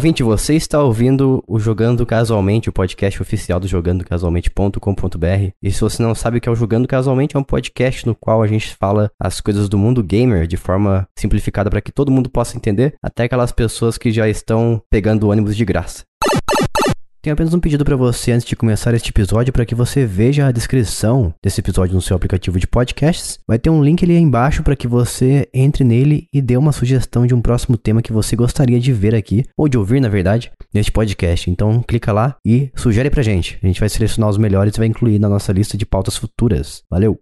ouvinte, você está ouvindo o Jogando Casualmente, o podcast oficial do jogandocasualmente.com.br. E se você não sabe o que é o Jogando Casualmente, é um podcast no qual a gente fala as coisas do mundo gamer de forma simplificada para que todo mundo possa entender, até aquelas pessoas que já estão pegando ônibus de graça. Tenho apenas um pedido para você antes de começar este episódio para que você veja a descrição desse episódio no seu aplicativo de podcasts. Vai ter um link ali embaixo para que você entre nele e dê uma sugestão de um próximo tema que você gostaria de ver aqui ou de ouvir, na verdade, neste podcast. Então, clica lá e sugere pra gente. A gente vai selecionar os melhores e vai incluir na nossa lista de pautas futuras. Valeu.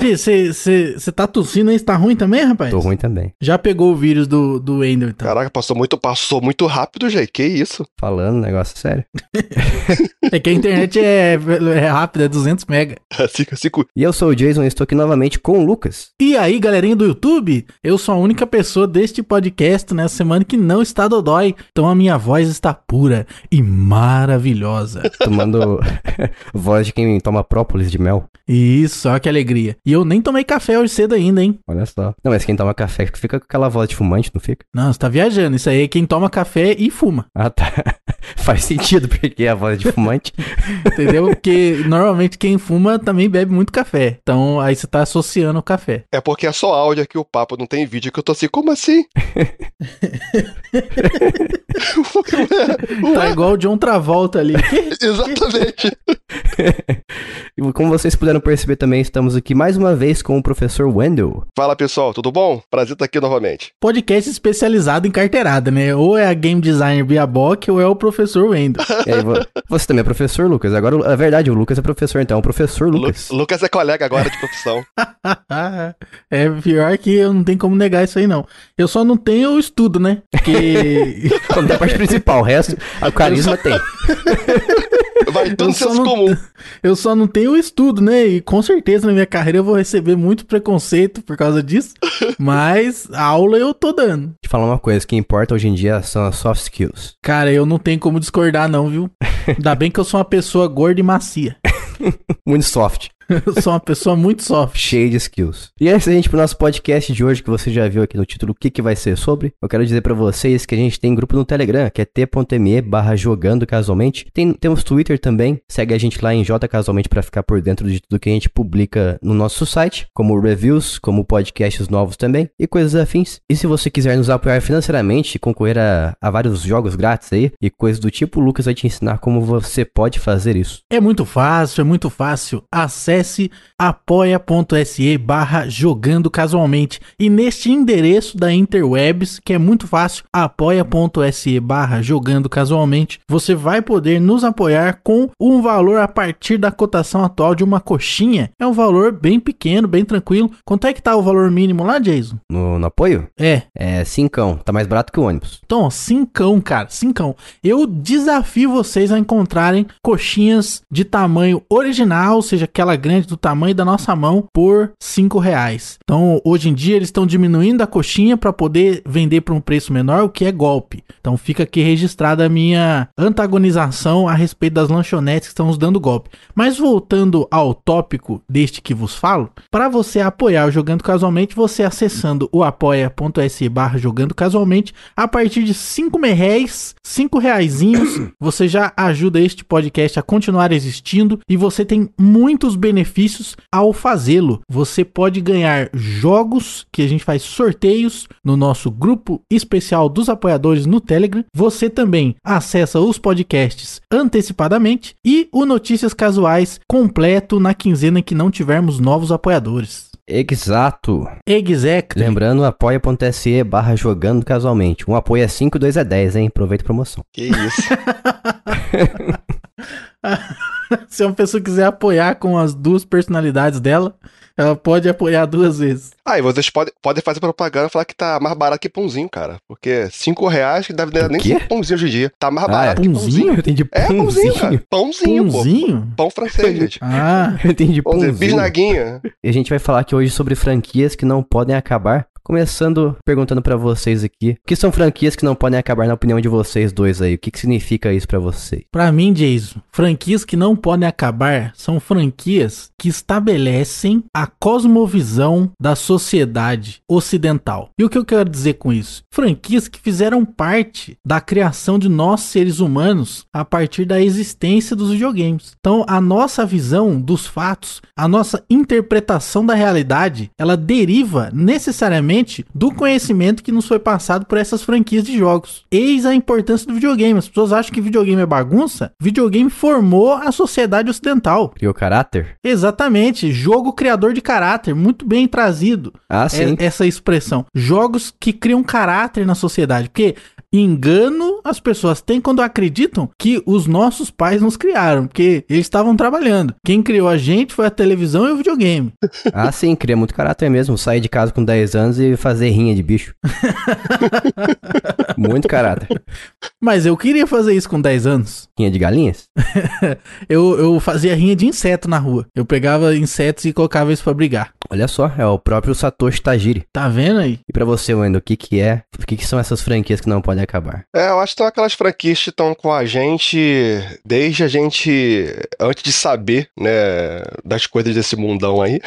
Você tá tossindo aí? Você tá ruim também, rapaz? Tô ruim também. Já pegou o vírus do, do Ender, então. Caraca, passou muito, passou muito rápido, gente. Que isso? Falando, negócio sério. é que a internet é, é rápida, é 200 mega. Fica cinco. E eu sou o Jason e estou aqui novamente com o Lucas. E aí, galerinha do YouTube, eu sou a única pessoa deste podcast nessa semana que não está dodói. Então a minha voz está pura e maravilhosa. Tomando voz de quem toma própolis de mel. Isso, olha que alegria. E eu nem tomei café hoje cedo ainda, hein? Olha só. Não, mas quem toma café fica com aquela voz de fumante, não fica? Não, você tá viajando. Isso aí é quem toma café e fuma. Ah, tá. Faz sentido, porque é a voz de fumante. Entendeu? Porque normalmente quem fuma também bebe muito café. Então aí você tá associando o café. É porque é só áudio aqui o papo, não tem vídeo que eu tô assim, como assim? tá igual o John Travolta ali. Exatamente. E como vocês puderam perceber também, estamos aqui mais uma vez com o professor Wendell. Fala pessoal, tudo bom? Prazer estar aqui novamente. Podcast especializado em carteirada, né? Ou é a game designer Biaboc ou é o professor Wendell. Aí, você também é professor, Lucas. Agora, é verdade, o Lucas é professor, então. É o professor Lucas. Lu Lucas é colega agora de profissão. é pior que eu não tenho como negar isso aí, não. Eu só não tenho o estudo, né? Porque. Como a parte principal, o resto, o carisma só... tem. Vai tudo senso comum. Eu só não tenho estudo, né? E com certeza na minha carreira eu vou receber muito preconceito por causa disso. mas a aula eu tô dando. Te falar uma coisa, o que importa hoje em dia são as soft skills. Cara, eu não tenho como discordar não, viu? Ainda bem que eu sou uma pessoa gorda e macia. muito soft. Eu sou uma pessoa muito soft. Cheia de skills. E antes da gente pro nosso podcast de hoje, que você já viu aqui no título o que, que vai ser sobre, eu quero dizer para vocês que a gente tem grupo no Telegram, que é t.me barra jogando casualmente. Tem, temos Twitter também, segue a gente lá em jcasualmente para ficar por dentro de tudo que a gente publica no nosso site, como reviews, como podcasts novos também e coisas afins. E se você quiser nos apoiar financeiramente e concorrer a, a vários jogos grátis aí e coisas do tipo, o Lucas vai te ensinar como você pode fazer isso. É muito fácil, é muito fácil. Acesse acesse apoia.se barra jogando casualmente. E neste endereço da Interwebs, que é muito fácil, apoia.se barra jogando casualmente, você vai poder nos apoiar com um valor a partir da cotação atual de uma coxinha. É um valor bem pequeno, bem tranquilo. Quanto é que tá o valor mínimo lá, Jason? No, no apoio? É. É cincão. Tá mais barato que o ônibus. Então, cincão, cara. Cincão. Eu desafio vocês a encontrarem coxinhas de tamanho original, ou seja, aquela grande do tamanho da nossa mão por cinco reais. Então, hoje em dia eles estão diminuindo a coxinha para poder vender por um preço menor, o que é golpe. Então, fica aqui registrada a minha antagonização a respeito das lanchonetes que estão nos dando golpe. Mas voltando ao tópico deste que vos falo, para você apoiar o Jogando Casualmente, você acessando o apoia.se barra Jogando Casualmente, a partir de cinco reais, cinco reaisinhos, você já ajuda este podcast a continuar existindo e você tem muitos benefícios benefícios ao fazê-lo. Você pode ganhar jogos que a gente faz sorteios no nosso grupo especial dos apoiadores no Telegram. Você também acessa os podcasts antecipadamente e o Notícias Casuais completo na quinzena em que não tivermos novos apoiadores. Exato. Exactly. Lembrando, apoia.se barra jogando casualmente. Um apoio é 5, dois é 10, hein? Aproveita a promoção. Que isso. Se uma pessoa quiser apoiar com as duas personalidades dela, ela pode apoiar duas vezes. Ah, e vocês podem, podem fazer propaganda e falar que tá mais barato que pãozinho, cara. Porque 5 reais que deve dar nem ser pãozinho hoje em dia. Tá mais Ah, barato é que pãozinho? pãozinho. Eu entendi É pãozinho, cara. Pãozinho, Pãozinho? pô. Pão francês, gente. Ah, Eu entendi dizer, pãozinho. bisnaguinha. E a gente vai falar aqui hoje sobre franquias que não podem acabar Começando perguntando para vocês aqui, o que são franquias que não podem acabar na opinião de vocês dois aí? O que, que significa isso para vocês? Para mim, Jason, franquias que não podem acabar são franquias que estabelecem a cosmovisão da sociedade ocidental. E o que eu quero dizer com isso? Franquias que fizeram parte da criação de nós seres humanos a partir da existência dos videogames. Então, a nossa visão dos fatos, a nossa interpretação da realidade, ela deriva necessariamente do conhecimento que nos foi passado por essas franquias de jogos. Eis a importância do videogame. As pessoas acham que videogame é bagunça. Videogame formou a sociedade ocidental. Criou caráter? Exatamente. Jogo criador de caráter. Muito bem trazido. Ah, sim. Essa expressão. Jogos que criam caráter na sociedade. Porque engano as pessoas têm quando acreditam que os nossos pais nos criaram, porque eles estavam trabalhando. Quem criou a gente foi a televisão e o videogame. Ah, sim, cria muito caráter mesmo. Sair de casa com 10 anos e fazer rinha de bicho. muito caráter. Mas eu queria fazer isso com 10 anos. Rinha de galinhas? eu, eu fazia rinha de inseto na rua. Eu pegava insetos e colocava isso pra brigar. Olha só, é o próprio Satoshi Tajiri. Tá vendo aí? E para você, Wendel, o que que é? O que que são essas franquias que não podem acabar? É, eu acho que são aquelas franquias que estão com a gente desde a gente, antes de saber, né, das coisas desse mundão aí.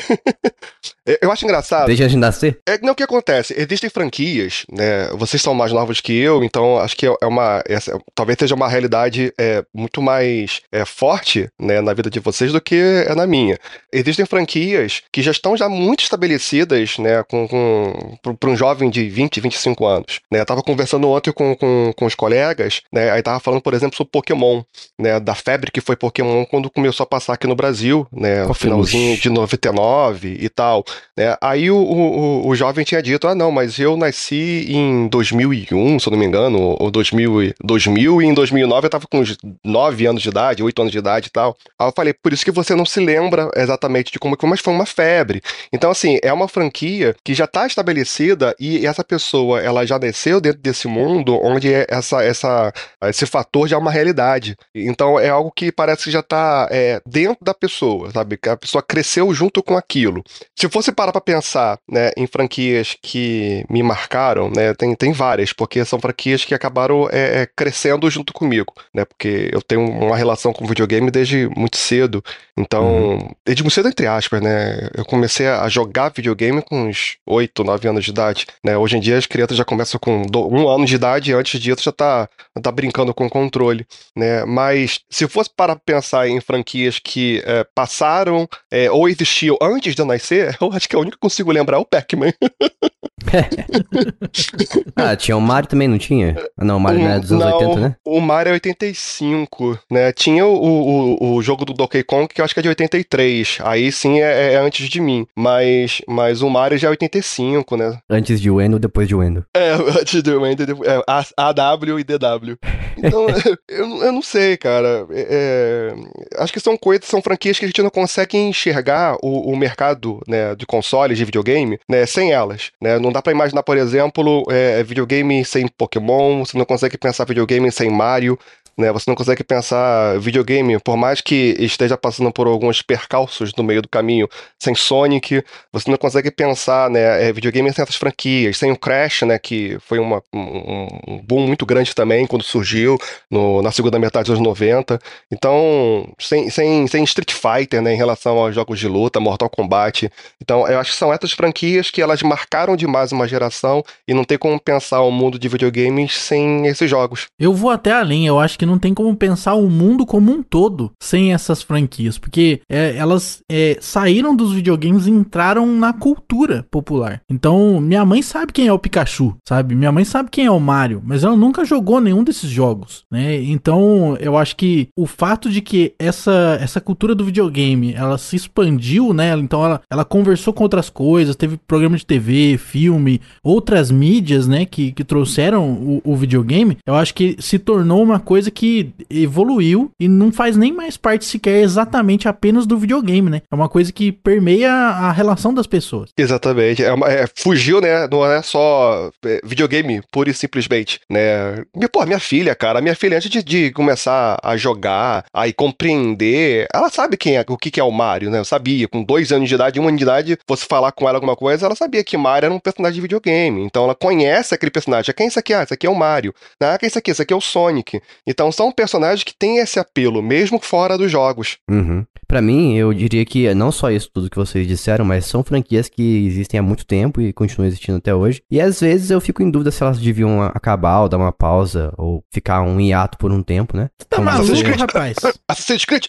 eu acho engraçado. Desde a gente nascer? É, não, o que acontece? Existem franquias, né, vocês são mais novos que eu, então acho que é uma, essa, talvez seja uma realidade é, muito mais é, forte, né, na vida de vocês do que é na minha. Existem franquias que já estão já muito estabelecidas, né, com, com para um jovem de 20, 25 anos, né, eu tava conversando ontem com, com, com os colegas, né, aí tava falando, por exemplo, sobre Pokémon, né, da febre que foi Pokémon quando começou a passar aqui no Brasil, né, no finalzinho de 99 e tal, né, aí o, o, o jovem tinha dito, ah, não, mas eu nasci em 2001, se eu não me engano, ou 2000, 2000 e em 2009 eu tava com uns 9 anos de idade, 8 anos de idade e tal. Aí eu falei, por isso que você não se lembra exatamente de como que foi, mas foi uma febre. Então, assim, é uma franquia que já está estabelecida e essa pessoa, ela já nasceu dentro desse mundo onde essa, essa, esse fator já é uma realidade. Então, é algo que parece que já está é, dentro da pessoa, sabe? Que a pessoa cresceu junto com aquilo. Se fosse parar para pensar né, em franquias que me marcaram, né, tem, tem várias, porque são franquias que acabaram é, é crescendo junto comigo, né? Porque eu tenho uma relação com videogame desde muito cedo. Então, uhum. desde muito cedo, entre aspas, né? Eu comecei a jogar videogame com uns 8, 9 anos de idade. Né? Hoje em dia as crianças já começam com um ano de idade e antes disso já tá, tá brincando com o controle. Né? Mas se fosse para pensar em franquias que é, passaram é, ou existiam antes de eu nascer, acho que a única que consigo lembrar é o Pac-Man. ah, tinha o Mario também, não tinha? Ah, não, o Mario não é dos anos não, 80, né? O Mario é 85, né? Tinha o, o, o jogo do Donkey Kong, que eu acho que é de 83. Aí sim é, é antes de mim. Mas, mas o Mario já é 85, né? Antes de Wendel, depois de Wendel. É, antes de Wendel, é, AW e DW. Então, eu, eu não sei, cara. É, é, acho que são coisas, são franquias que a gente não consegue enxergar o, o mercado né, de consoles, de videogame, né, sem elas. Né? Não dá para imaginar, por exemplo, é, videogame sem Pokémon, você não consegue pensar videogame sem Mario, né? Você não consegue pensar videogame, por mais que esteja passando por alguns percalços no meio do caminho, sem Sonic, você não consegue pensar, né, é, videogame sem essas franquias, sem o Crash, né, que foi uma, um, um boom muito grande também quando surgiu no, na segunda metade dos anos 90. Então, sem, sem, sem Street Fighter, né, em relação aos jogos de luta, Mortal Kombat. Então, eu acho que são essas franquias que elas marcaram demais uma geração e não tem como pensar o mundo de videogames sem esses jogos. Eu vou até além, eu acho que não tem como pensar o mundo como um todo sem essas franquias, porque é, elas é, saíram dos videogames e entraram na cultura popular. Então, minha mãe sabe quem é o Pikachu, sabe? Minha mãe sabe quem é o Mario, mas ela nunca jogou nenhum desses jogos, né? Então, eu acho que o fato de que essa, essa cultura do videogame, ela se expandiu, né? Então, ela, ela conversou com outras coisas, teve programa de TV, filme, outras mídias, né? Que, que trouxeram o, o videogame, eu acho que se tornou uma coisa coisa que evoluiu e não faz nem mais parte sequer exatamente apenas do videogame, né? É uma coisa que permeia a relação das pessoas. Exatamente. É, uma, é fugiu, né? Não é só é, videogame, pura e simplesmente, né? E, pô, minha filha, cara, minha filha, antes de, de começar a jogar, aí compreender, ela sabe quem é, o que, que é o Mario, né? Eu sabia, com dois anos de idade, um ano de idade, você falar com ela alguma coisa, ela sabia que Mario era um personagem de videogame. Então ela conhece aquele personagem. Quem é isso aqui? Ah, isso aqui é o Mario. Ah, quem é isso aqui? Isso aqui é o Sonic. Então são personagens que têm esse apelo, mesmo fora dos jogos. Uhum. Para mim, eu diria que não só isso tudo que vocês disseram, mas são franquias que existem há muito tempo e continuam existindo até hoje. E às vezes eu fico em dúvida se elas deviam acabar ou dar uma pausa ou ficar um hiato por um tempo, né? Tá Como maluco, você... rapaz? Assassin's Creed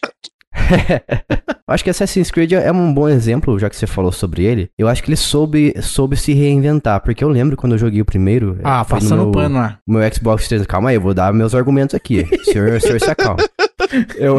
acho que Assassin's Creed é um bom exemplo, já que você falou sobre ele. Eu acho que ele soube, soube se reinventar, porque eu lembro quando eu joguei o primeiro. Ah, passando o pano lá. Meu Xbox 360. Calma aí, eu vou dar meus argumentos aqui. senhor, senhor se acalma. Eu,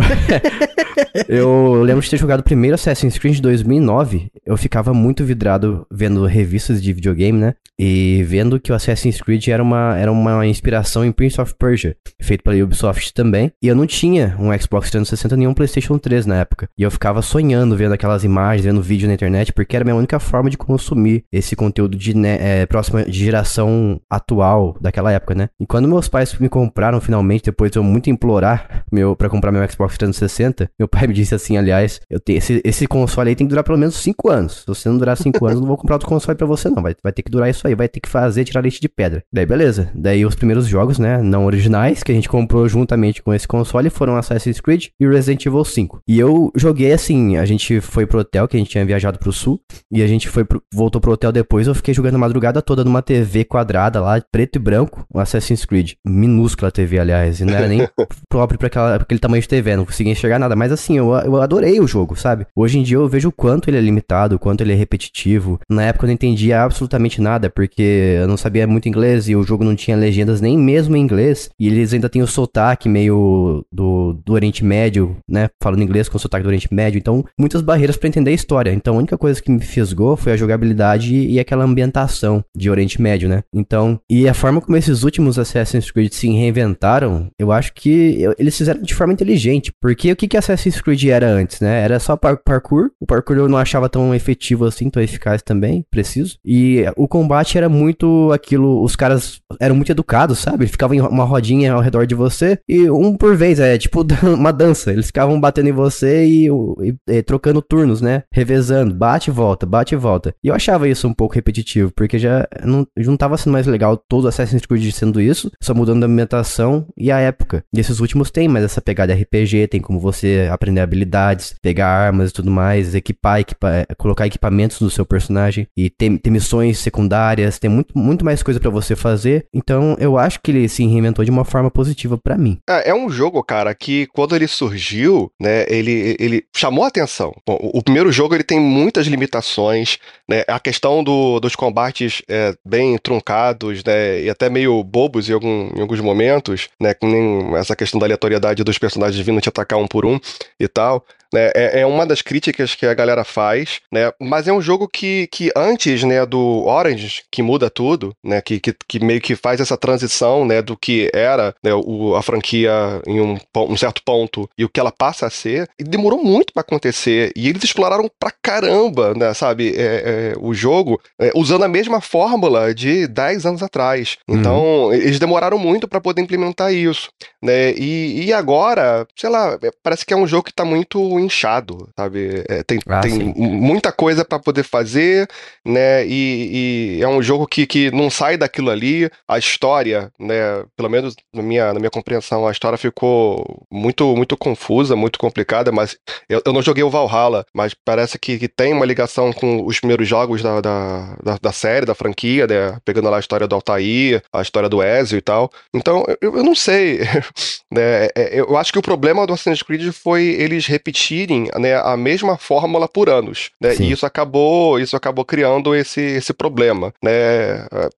eu lembro de ter jogado o primeiro Assassin's Creed de 2009. Eu ficava muito vidrado vendo revistas de videogame, né? E vendo que o Assassin's Creed era uma, era uma inspiração em Prince of Persia, feito pela Ubisoft também. E eu não tinha um Xbox 360 nem um PlayStation 3 na época. E eu ficava sonhando vendo aquelas imagens, vendo vídeo na internet, porque era a minha única forma de consumir esse conteúdo de né, é, próxima de geração atual daquela época, né? E quando meus pais me compraram finalmente, depois de eu muito implorar meu, pra comprar meu Xbox 360, meu pai me disse assim, aliás, eu tenho, esse, esse console aí tem que durar pelo menos 5 anos. Se você não durar 5 anos, não vou comprar outro console pra você, não. Vai, vai ter que durar isso aí, vai ter que fazer, tirar leite de pedra. Daí, beleza. Daí os primeiros jogos, né, não originais, que a gente comprou juntamente com esse console foram Assassin's Creed e Resident Evil 5. E eu joguei assim, a gente foi pro hotel, que a gente tinha viajado pro sul, e a gente foi pro, voltou pro hotel depois, eu fiquei jogando a madrugada toda numa TV quadrada lá, preto e branco, um Assassin's Creed. Minúscula TV, aliás, e não era nem próprio pra, aquela, pra aquele tamanho de TV, não conseguia enxergar nada, mas assim, eu, eu adorei o jogo, sabe? Hoje em dia eu vejo o quanto ele é limitado, o quanto ele é repetitivo. Na época eu não entendia absolutamente nada, porque eu não sabia muito inglês e o jogo não tinha legendas nem mesmo em inglês, e eles ainda têm o sotaque meio do, do Oriente Médio, né? Falando inglês com sotaque do Oriente Médio, então muitas barreiras para entender a história. Então a única coisa que me fisgou foi a jogabilidade e aquela ambientação de Oriente Médio, né? Então, e a forma como esses últimos Assassin's Creed se reinventaram, eu acho que eles fizeram de forma inteligente, porque o que que Assassin's Creed era antes, né? Era só par parkour, o parkour eu não achava tão efetivo assim, tão eficaz também, preciso. E o combate era muito aquilo, os caras eram muito educados, sabe? Ficavam em uma rodinha ao redor de você e um por vez, é tipo uma dança. Eles ficavam batendo em você e, e, e trocando turnos, né? Revezando, bate e volta, bate e volta. E eu achava isso um pouco repetitivo, porque já não, não tava sendo mais legal todo Assassin's Creed sendo isso, só mudando a ambientação e a época. E esses últimos tem mais essa pegada RPG, tem como você aprender habilidades, pegar armas e tudo mais, equipar, equipa, colocar equipamentos no seu personagem e ter, missões secundárias, tem muito, muito mais coisa para você fazer. Então eu acho que ele se reinventou de uma forma positiva para mim. É, é um jogo, cara, que quando ele surgiu, né, ele, ele chamou a atenção. Bom, o primeiro jogo ele tem muitas limitações, né, a questão do, dos combates é, bem truncados, né, e até meio bobos em, algum, em alguns momentos, né, com essa questão da aleatoriedade dos personagens vindo te atacar um por um e tal. Né? É, é, uma das críticas que a galera faz, né? Mas é um jogo que, que antes, né, do Orange, que muda tudo, né? Que, que, que meio que faz essa transição, né, do que era né, o, a franquia em um, um certo ponto e o que ela passa a ser, e demorou muito para acontecer. E eles exploraram pra caramba, né, sabe, é, é, o jogo, é, usando a mesma fórmula de 10 anos atrás. Uhum. Então, uhum. eles demoraram muito para poder implementar isso, né? E, e agora, sei lá, é, parece que é um jogo que tá muito inchado, sabe? É, tem, ah, tem muita coisa para poder fazer, né? E, e, é um jogo que, que não sai daquilo ali. A história, né? Pelo menos na minha, na minha compreensão, a história ficou muito, muito confusa, muito complicada, mas eu, eu não joguei o Valhalla, mas parece que, que tem uma ligação com os primeiros jogos da, da, da, da série, da franquia, né? Pegando lá a história do Altair, a história do Ezio e tal. Então, eu, eu não sei. né? É, eu acho que o problema do Assassin's Creed foi eles repetir repetirem né, a mesma fórmula por anos. Né? E isso acabou, isso acabou criando esse, esse problema. Né?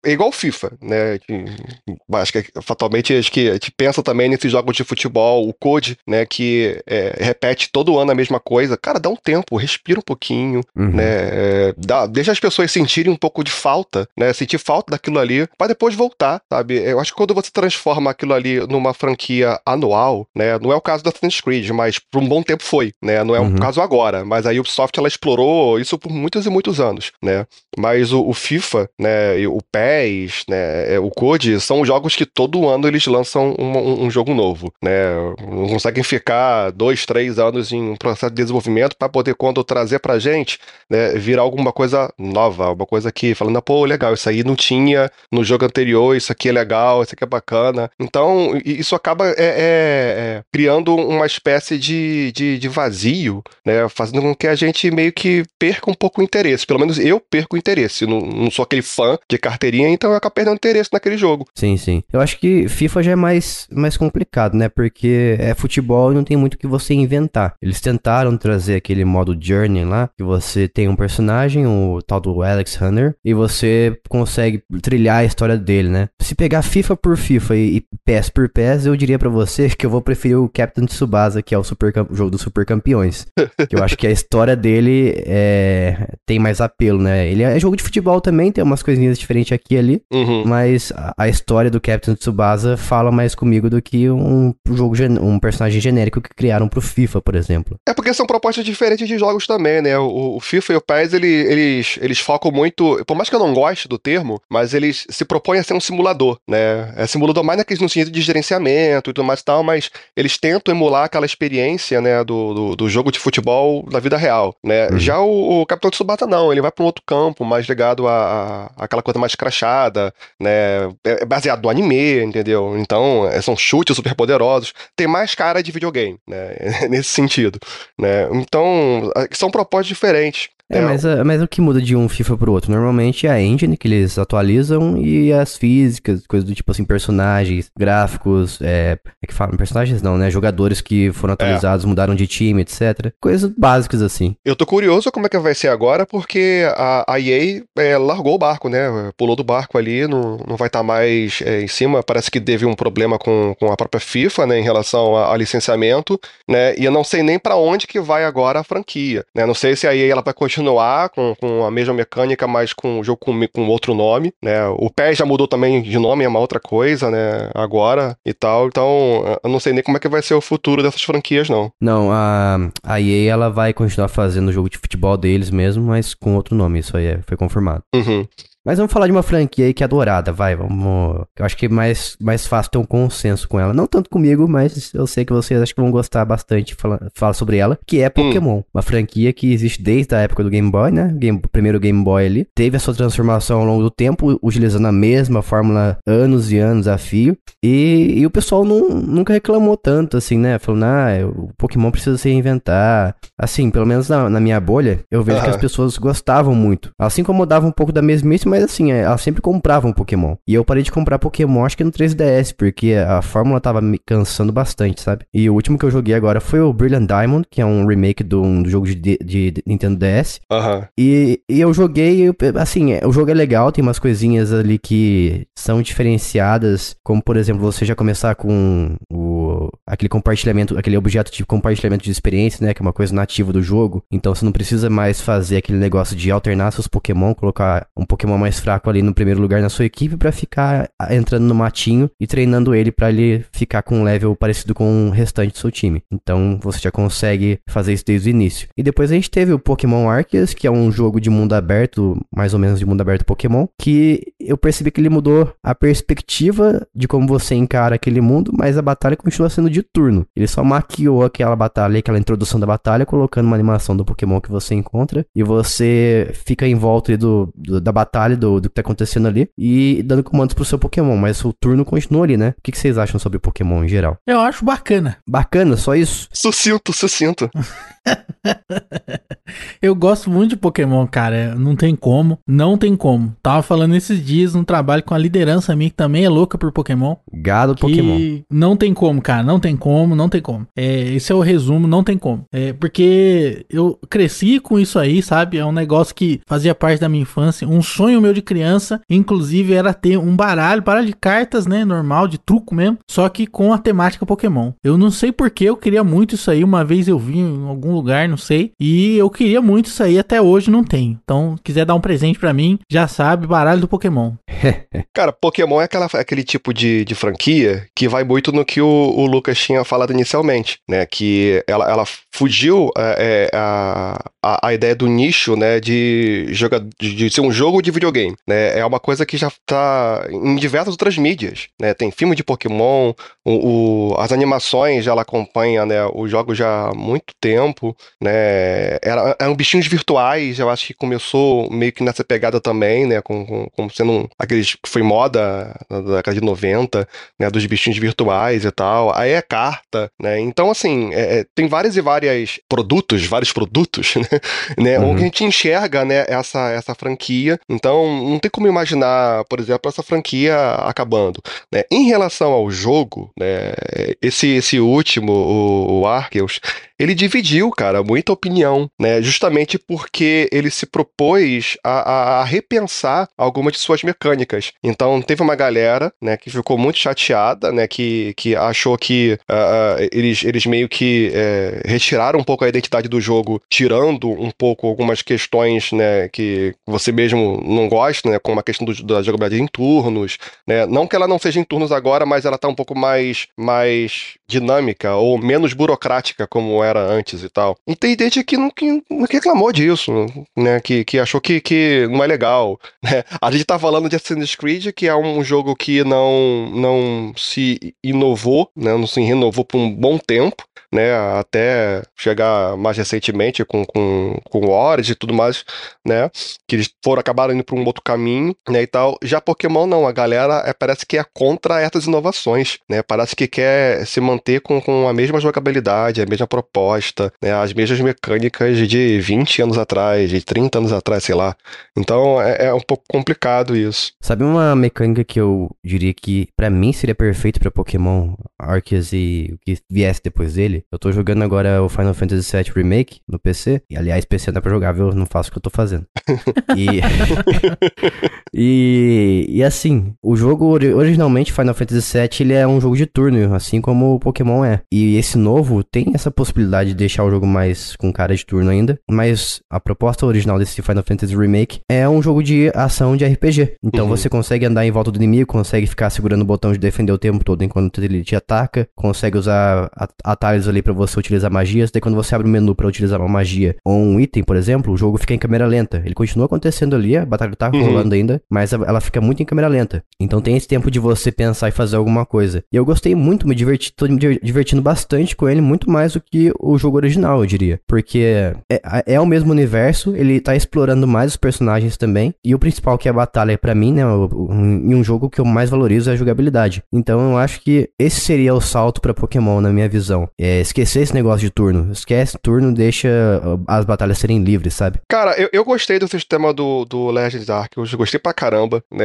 É igual FIFA, né? Acho que fatalmente acho que a gente pensa também nesses jogos de futebol, o Code, né? Que é, repete todo ano a mesma coisa. Cara, dá um tempo, respira um pouquinho, uhum. né? É, dá, deixa as pessoas sentirem um pouco de falta, né? Sentir falta daquilo ali, para depois voltar, sabe? Eu acho que quando você transforma aquilo ali numa franquia anual, né? Não é o caso da Assassin's Creed, mas por um bom tempo foi, né? Não é uhum. um caso agora, mas a Ubisoft ela explorou isso por muitos e muitos anos, né? Mas o, o FIFA, né? O PES, né? É, o Code são jogos que todo ano eles lançam um, um jogo novo, né? Não conseguem ficar dois, três anos em um processo de desenvolvimento para poder quando trazer pra gente, né? Virar alguma coisa nova, alguma coisa que falando, pô, legal, isso aí não tinha no jogo anterior, isso aqui é legal, isso aqui é bacana. Então isso acaba é, é, é, criando uma espécie de, de, de vazio, né? Fazendo com que a gente meio que perca um pouco o interesse. Pelo menos eu perco o interesse. Não, não sou aquele fã de carteirinha, então eu acabo perdendo interesse naquele jogo. Sim, sim. Eu acho que FIFA já é mais, mais complicado, né? Porque é futebol e não tem muito o que você inventar. Eles tentaram trazer aquele modo Journey lá, que você tem um personagem, o tal do Alex Hunter, e você consegue trilhar a história dele, né? Se pegar FIFA por FIFA e, e PES por PES, eu diria para você que eu vou preferir o Captain Tsubasa, que é o, super, jogo dos super campeões. que eu acho que a história dele é, tem mais apelo, né? Ele é jogo de futebol também, tem umas coisinhas diferentes aqui e ali, uhum. mas a, a, história do Captain Tsubasa fala mais comigo do que um jogo, um personagem genérico que criaram pro FIFA, por exemplo. É porque são propostas diferentes de jogos também, né? O, o FIFA e o PES, ele, eles, eles focam muito, por mais que eu não goste do termo, mas eles se propõem a ser um simulador, né? É simulador mais naquele no sentido de gerenciamento e tudo mais e tal, mas eles tentam emular aquela experiência, né, do, do, do jogo de futebol na vida real, né? Uhum. Já o, o Capitão Tsubasa não, ele vai para um outro campo, mais ligado a, a, aquela coisa mais crachada, né? É, é baseado no anime, entendeu? Então, é, são chutes super poderosos. Tem mais cara de videogame, né? Nesse sentido, né? Então, são propostas diferentes. É, mas, mas o que muda de um FIFA pro outro? Normalmente é a engine que eles atualizam e as físicas, coisas do tipo assim, personagens, gráficos, é, é que falam personagens não, né? Jogadores que foram é. atualizados, é. mudaram de time, etc. Coisas básicas assim. Eu tô curioso como é que vai ser agora, porque a, a EA é, largou o barco, né? Pulou do barco ali, não, não vai estar tá mais é, em cima. Parece que teve um problema com, com a própria FIFA, né? Em relação a, a licenciamento, né? E eu não sei nem para onde que vai agora a franquia, né? Não sei se a EA ela vai continuar continuar com, com a mesma mecânica, mas com o jogo com, com outro nome, né? O PES já mudou também de nome, é uma outra coisa, né? Agora e tal. Então, eu não sei nem como é que vai ser o futuro dessas franquias, não. Não, a, a EA, ela vai continuar fazendo o jogo de futebol deles mesmo, mas com outro nome, isso aí é, foi confirmado. Uhum. Mas vamos falar de uma franquia aí que é adorada, vai, vamos... Eu acho que é mais, mais fácil ter um consenso com ela. Não tanto comigo, mas eu sei que vocês acho que vão gostar bastante falar fala sobre ela, que é Pokémon. Hum. Uma franquia que existe desde a época do Game Boy, né? Game, o primeiro Game Boy ali. Teve a sua transformação ao longo do tempo, utilizando a mesma fórmula anos e anos a fio. E, e o pessoal não, nunca reclamou tanto, assim, né? Falando, ah, o Pokémon precisa se reinventar. Assim, pelo menos na, na minha bolha, eu vejo que as pessoas gostavam muito. Assim como davam um pouco da mesmice, mas assim, é, ela sempre comprava um Pokémon. E eu parei de comprar Pokémon, acho que no 3DS, porque a fórmula tava me cansando bastante, sabe? E o último que eu joguei agora foi o Brilliant Diamond, que é um remake do, do jogo de, de, de Nintendo DS. Uhum. E, e eu joguei, assim, é, o jogo é legal, tem umas coisinhas ali que são diferenciadas, como por exemplo, você já começar com o, aquele compartilhamento, aquele objeto de compartilhamento de experiência, né? Que é uma coisa nativa do jogo. Então você não precisa mais fazer aquele negócio de alternar seus Pokémon, colocar um Pokémon mais fraco ali no primeiro lugar na sua equipe para ficar entrando no matinho e treinando ele para ele ficar com um level parecido com o restante do seu time. Então você já consegue fazer isso desde o início. E depois a gente teve o Pokémon Arceus, que é um jogo de mundo aberto, mais ou menos de mundo aberto Pokémon, que eu percebi que ele mudou a perspectiva de como você encara aquele mundo, mas a batalha continua sendo de turno. Ele só maquiou aquela batalha, aquela introdução da batalha, colocando uma animação do Pokémon que você encontra e você fica em volta do, do da batalha do, do que tá acontecendo ali e dando comandos pro seu Pokémon, mas o turno continua ali, né? O que, que vocês acham sobre Pokémon em geral? Eu acho bacana. Bacana, só isso? Sucinto, sucinto. Eu gosto muito de Pokémon, cara. Não tem como. Não tem como. Tava falando esses dias no trabalho com a liderança minha, que também é louca por Pokémon. Gado Pokémon. Não tem como, cara. Não tem como, não tem como. É, esse é o resumo, não tem como. É, porque eu cresci com isso aí, sabe? É um negócio que fazia parte da minha infância. Um sonho meu de criança, inclusive, era ter um baralho, baralho de cartas, né? Normal, de truco mesmo. Só que com a temática Pokémon. Eu não sei porque eu queria muito isso aí. Uma vez eu vi em algum lugar, não sei. E eu queria muito isso aí, até hoje não tenho. Então, quiser dar um presente para mim, já sabe, baralho do Pokémon. Cara, Pokémon é aquela, aquele tipo de, de franquia que vai muito no que o, o Lucas tinha falado inicialmente, né? Que ela, ela fugiu é, é, a, a, a, ideia do nicho, né? De, joga, de, de, ser um jogo de videogame, né? É uma coisa que já tá em diversas outras mídias, né? Tem filme de Pokémon, o, o as animações, ela acompanha, né? Os jogos já há muito tempo, né? Era, eram bichinhos virtuais, eu acho que começou meio que nessa pegada também, né? Com, com, com sendo um, aqueles que foi moda na década de 90, né? Dos bichinhos virtuais e tal. Aí é carta, né? Então, assim, é, é tem várias e várias produtos, vários produtos, né? né? Uhum. Onde a gente enxerga, né? Essa, essa franquia. Então, não tem como imaginar, por exemplo, essa franquia acabando. Né? Em relação ao jogo, né? Esse, esse último, o, o Arceus, ele dividiu, cara, muita opinião, né? Justamente porque ele se propôs a, a, repensar algumas de suas mecânicas. Então, teve uma galera, né, que ficou muito chateada, né, que, que achou que uh, eles, eles meio que uh, retiraram um pouco a identidade do jogo, tirando um pouco algumas questões, né, que você mesmo não gosta, né, como a questão do, da jogabilidade em turnos, né? Não que ela não seja em turnos agora, mas ela tá um pouco mais, mais dinâmica ou menos burocrática como era antes e tal. E tem gente que não, que, reclamou disso, né? Que, que achou que, que não é legal. Né? A gente tá falando de Assassin's Creed, que é um jogo que não, não se inovou, né? Não se renovou por um bom tempo, né? Até chegar mais recentemente com, com, com Origin e tudo mais, né? Que eles foram acabaram indo para um outro caminho, né? E tal. Já Pokémon não, a galera é, parece que é contra essas inovações, né? Parece que quer se manter com, com a mesma jogabilidade, a mesma proposta né, as mesmas mecânicas de 20 anos atrás, de 30 anos atrás, sei lá. Então é, é um pouco complicado isso. Sabe uma mecânica que eu diria que para mim seria perfeito para Pokémon Arceus e o que viesse depois dele? Eu tô jogando agora o Final Fantasy VII Remake no PC. E aliás, PC não é pra jogar, viu? Eu não faço o que eu tô fazendo. e... e... e assim, o jogo originalmente Final Fantasy VII ele é um jogo de turno, assim como o Pokémon é. E esse novo tem essa possibilidade de deixar o jogo mais com cara de turno ainda, mas a proposta original desse Final Fantasy Remake é um jogo de ação de RPG. Então uhum. você consegue andar em volta do inimigo, consegue ficar segurando o botão de defender o tempo todo enquanto ele te ataca, consegue usar atalhos ali para você utilizar magias. Daí quando você abre o menu para utilizar uma magia ou um item, por exemplo, o jogo fica em câmera lenta. Ele continua acontecendo ali, a batalha tá uhum. rolando ainda, mas ela fica muito em câmera lenta. Então tem esse tempo de você pensar e fazer alguma coisa. E eu gostei muito, me diverti, tô me divertindo bastante com ele, muito mais do que o o jogo original, eu diria. Porque é, é o mesmo universo, ele tá explorando mais os personagens também. E o principal, que é a batalha, para mim, né? Em um jogo que eu mais valorizo é a jogabilidade. Então eu acho que esse seria o salto para Pokémon, na minha visão. É esquecer esse negócio de turno. Esquece turno, deixa as batalhas serem livres, sabe? Cara, eu, eu gostei do sistema do, do Legends Arceus. Eu gostei pra caramba, né?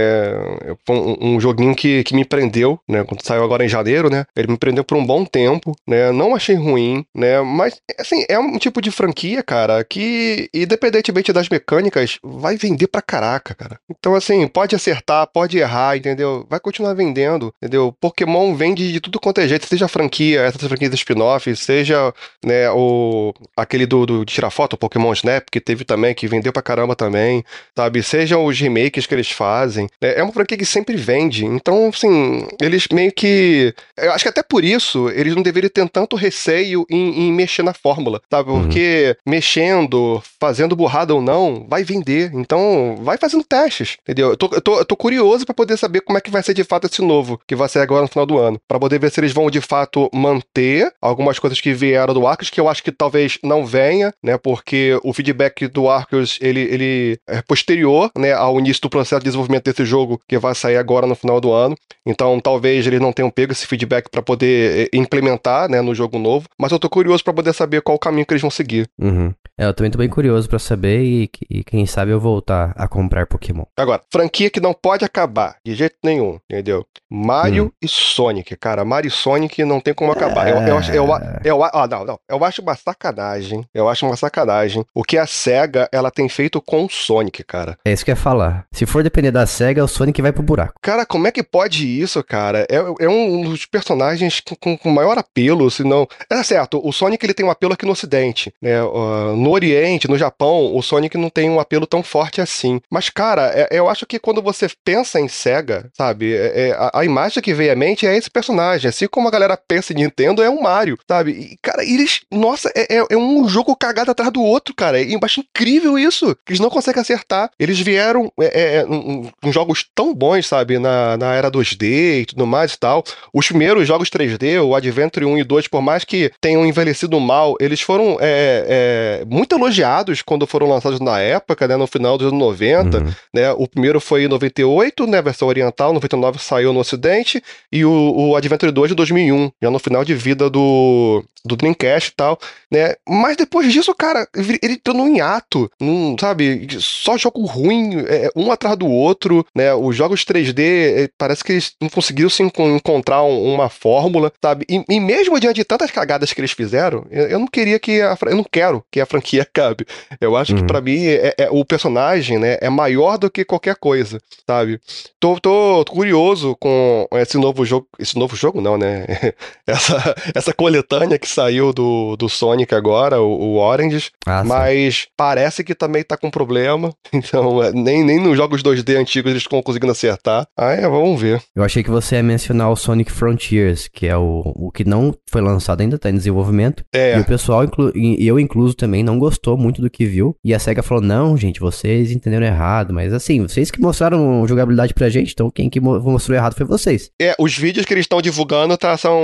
Foi um, um joguinho que, que me prendeu, né? Quando saiu agora em janeiro, né? Ele me prendeu por um bom tempo, né? Não achei ruim, né? Mas, assim, é um tipo de franquia, cara, que, independentemente das mecânicas, vai vender pra caraca, cara. Então, assim, pode acertar, pode errar, entendeu? Vai continuar vendendo, entendeu? Pokémon vende de tudo quanto é jeito, seja franquia, essas franquias spin-off, seja, né, o, aquele do, do de tirar foto, o Pokémon Snap, que teve também, que vendeu pra caramba também, sabe? Sejam os remakes que eles fazem. Né? É uma franquia que sempre vende. Então, assim, eles meio que. Eu acho que até por isso, eles não deveriam ter tanto receio em, em mexer na fórmula, sabe? Uhum. Porque uhum. mexendo, fazendo burrada ou não, vai vender. Então, vai fazendo testes, entendeu? Eu tô, eu tô, eu tô curioso para poder saber como é que vai ser de fato esse novo, que vai ser agora no final do ano. para poder ver se eles vão de fato manter algumas algumas coisas que vieram do Arceus, que eu acho que talvez não venha, né? Porque o feedback do Arceus, ele, ele é posterior, né, ao início do processo de desenvolvimento desse jogo, que vai sair agora no final do ano. Então, talvez eles não tenham pego esse feedback para poder eh, implementar, né, no jogo novo. Mas eu tô curioso para poder saber qual o caminho que eles vão seguir. Uhum. É, eu também tô bem curioso para saber e, e, quem sabe eu voltar a comprar Pokémon. Agora, franquia que não pode acabar, de jeito nenhum, entendeu? Mario hum. e Sonic, cara. Mario e Sonic não tem como acabar. É... Eu, eu, acho, eu, eu, ah, não, não. Eu acho uma sacanagem. Eu acho uma sacanagem. O que a SEGA, ela tem feito com o Sonic, cara. É isso que eu ia falar. Se for depender da SEGA, o Sonic vai pro buraco. Cara, como é que pode isso, cara? É, é um dos personagens com, com maior apelo, se não... É certo, o Sonic ele tem um apelo aqui no ocidente, né? Uh, no oriente, no Japão, o Sonic não tem um apelo tão forte assim. Mas, cara, é, eu acho que quando você pensa em SEGA, sabe? É, é a, a, imagem que vem à mente é esse personagem. Assim como a galera pensa em Nintendo, é um Mario, sabe? E, cara, eles. Nossa, é, é, é um jogo cagado atrás do outro, cara. E eu acho incrível isso. Eles não conseguem acertar. Eles vieram é, um, um, jogos tão bons, sabe? Na, na era 2D e tudo mais e tal. Os primeiros jogos 3D, o Adventure 1 e 2, por mais que tenham envelhecido mal, eles foram é, é, muito elogiados quando foram lançados na época, né? No final dos anos 90. Uhum. Né? O primeiro foi em 98, né? Versão oriental, 99 saiu no ocidente, e o, o Adventure 2 de 2001, já no final de vida do, o do Dreamcast e tal, né? Mas depois disso, cara, ele entrou num hiato, num, sabe? Só jogo ruim, é, um atrás do outro, né? Os jogos 3D, é, parece que eles não conseguiram se encontrar uma fórmula, sabe? E, e, mesmo diante de tantas cagadas que eles fizeram, eu, eu, não queria que a, eu não quero que a franquia acabe. Eu acho uhum. que para mim é, é, o personagem, né, é maior do que qualquer coisa, sabe? Tô, tô, tô curioso com esse novo jogo, esse novo jogo não, né? essa, essa coletânea que saiu do, do Sonic agora, o, o Orange, ah, mas parece que também tá com problema, então é, nem, nem nos jogos 2D antigos eles estão conseguindo acertar. Ah, é, vamos ver. Eu achei que você ia mencionar o Sonic Frontiers, que é o, o que não foi lançado ainda, tá em desenvolvimento. É. E o pessoal, inclu, e eu incluso também, não gostou muito do que viu. E a SEGA falou, não, gente, vocês entenderam errado, mas assim, vocês que mostraram jogabilidade pra gente, então quem que mostrou errado foi vocês. É, os vídeos que eles estão divulgando tá, são,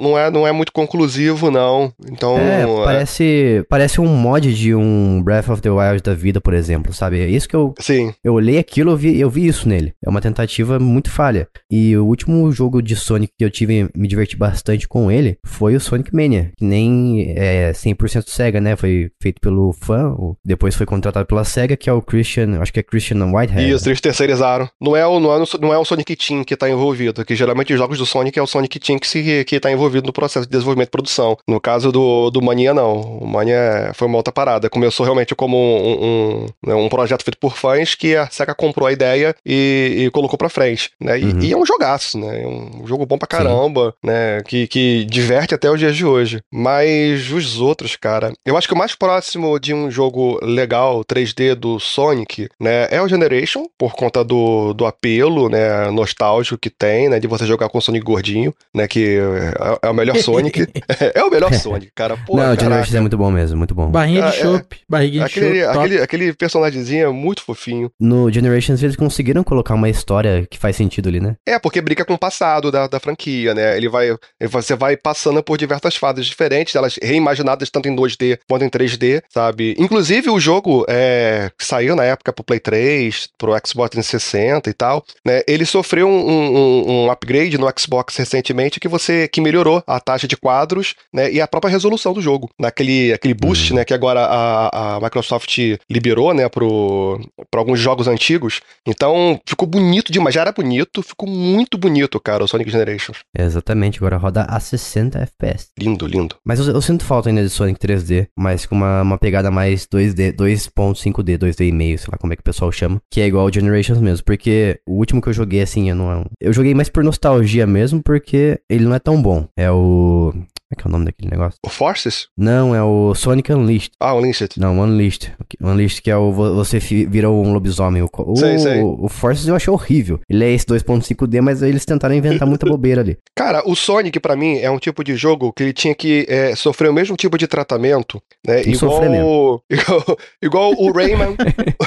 não, é, não é muito conclusivo, não. Então. É, é, parece, parece um mod de um Breath of the Wild da vida, por exemplo, sabe? É isso que eu. Sim. Eu olhei aquilo, eu vi, eu vi isso nele. É uma tentativa muito falha. E o último jogo de Sonic que eu tive, me diverti bastante com ele, foi o Sonic Mania. Que nem é 100% SEGA, né? Foi feito pelo fã, depois foi contratado pela SEGA, que é o Christian, acho que é Christian Whitehead. Isso, eles terceirizaram. Não é o, não é, não é o Sonic Team que tá envolvido, que geralmente os jogos do Sonic é o Sonic Team que, se, que tá envolvido no processo de desenvolvimento e produção. No caso do, do Mania, não. O Mania foi uma outra parada. Começou realmente como um, um, né, um projeto feito por fãs que a SEGA comprou a ideia e, e colocou pra frente, né? E, uhum. e, é um jogaço, né? É um jogo bom pra caramba, Sim. né? Que, que diverte até os dias de hoje. Mas os outros, cara, eu acho que o mais próximo de um jogo legal 3D do Sonic, né, é o Generation, por conta do, do apelo, né, nostálgico que tem, né, de você jogar com o Sonic gordinho, né, que é, é o melhor Sonic. é o melhor Sonic, cara. Pô, Não, o Generation é muito bom mesmo, muito bom. Barrinha de chope, é, barriguinha aquele, de chope. Aquele, aquele personagemzinho é muito fofinho. No Generations eles conseguiram colocar uma história que faz sentido ali, né? É, porque brinca com o passado da, da franquia, né? Ele vai, você vai passando por diversas fases diferentes, elas reimaginadas tanto em 2D quanto em 3D, sabe? Inclusive o jogo é, que saiu na época pro Play 3, pro Xbox 360 e tal, né? Ele sofreu um, um, um, upgrade no Xbox recentemente que você que melhorou a taxa de quadros, né? E a própria resolução do jogo, naquele aquele boost, uhum. né? Que agora a, a Microsoft liberou, né? Pro, pro alguns jogos antigos. Então ficou bonito demais, já era bonito, ficou muito bonito, cara, o Sonic Generations. exatamente, agora roda a 60 FPS. Lindo, lindo. Mas eu, eu sinto falta ainda de Sonic 3D, mas com uma, uma pegada mais 2D, 2.5D, 2D e meio, sei lá como é que o pessoal chama, que é igual ao Generations mesmo, porque o último que eu joguei, assim, eu não... Eu joguei mais por nostalgia mesmo, porque ele não é tão bom. É o... É que é o nome daquele negócio? O Forces? Não, é o Sonic Unleashed. Ah, Unleashed. Não, Unleashed. Unleashed que é o você vira um lobisomem. O, sei, o, sei. o Forces eu achei horrível. Ele é esse 2.5D, mas eles tentaram inventar muita bobeira ali. Cara, o Sonic para mim é um tipo de jogo que ele tinha que é, sofrer o mesmo tipo de tratamento, né? igual, igual, igual o Rayman,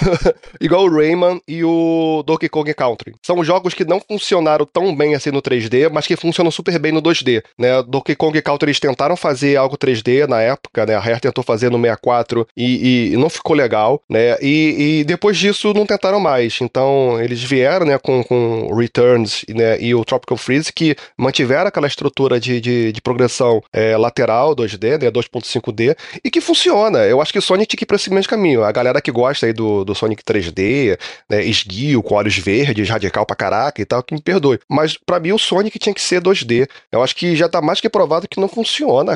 igual o Rayman e o Donkey Kong Country. São jogos que não funcionaram tão bem assim no 3D, mas que funcionam super bem no 2D, né? Donkey Kong Country eles tentaram fazer algo 3D na época, né? A Rare tentou fazer no 64 e, e não ficou legal, né? E, e, depois disso não tentaram mais. Então eles vieram, né, com, com Returns né, e o Tropical Freeze que mantiveram aquela estrutura de, de, de progressão é, lateral 2D, né, 2.5D, e que funciona. Eu acho que o Sonic tinha que ir pra esse mesmo caminho. A galera que gosta aí do, do Sonic 3D, né, esguio, com olhos verdes, radical pra caraca e tal, que me perdoe. Mas para mim o Sonic tinha que ser 2D. Eu acho que já tá mais que provado que não funciona,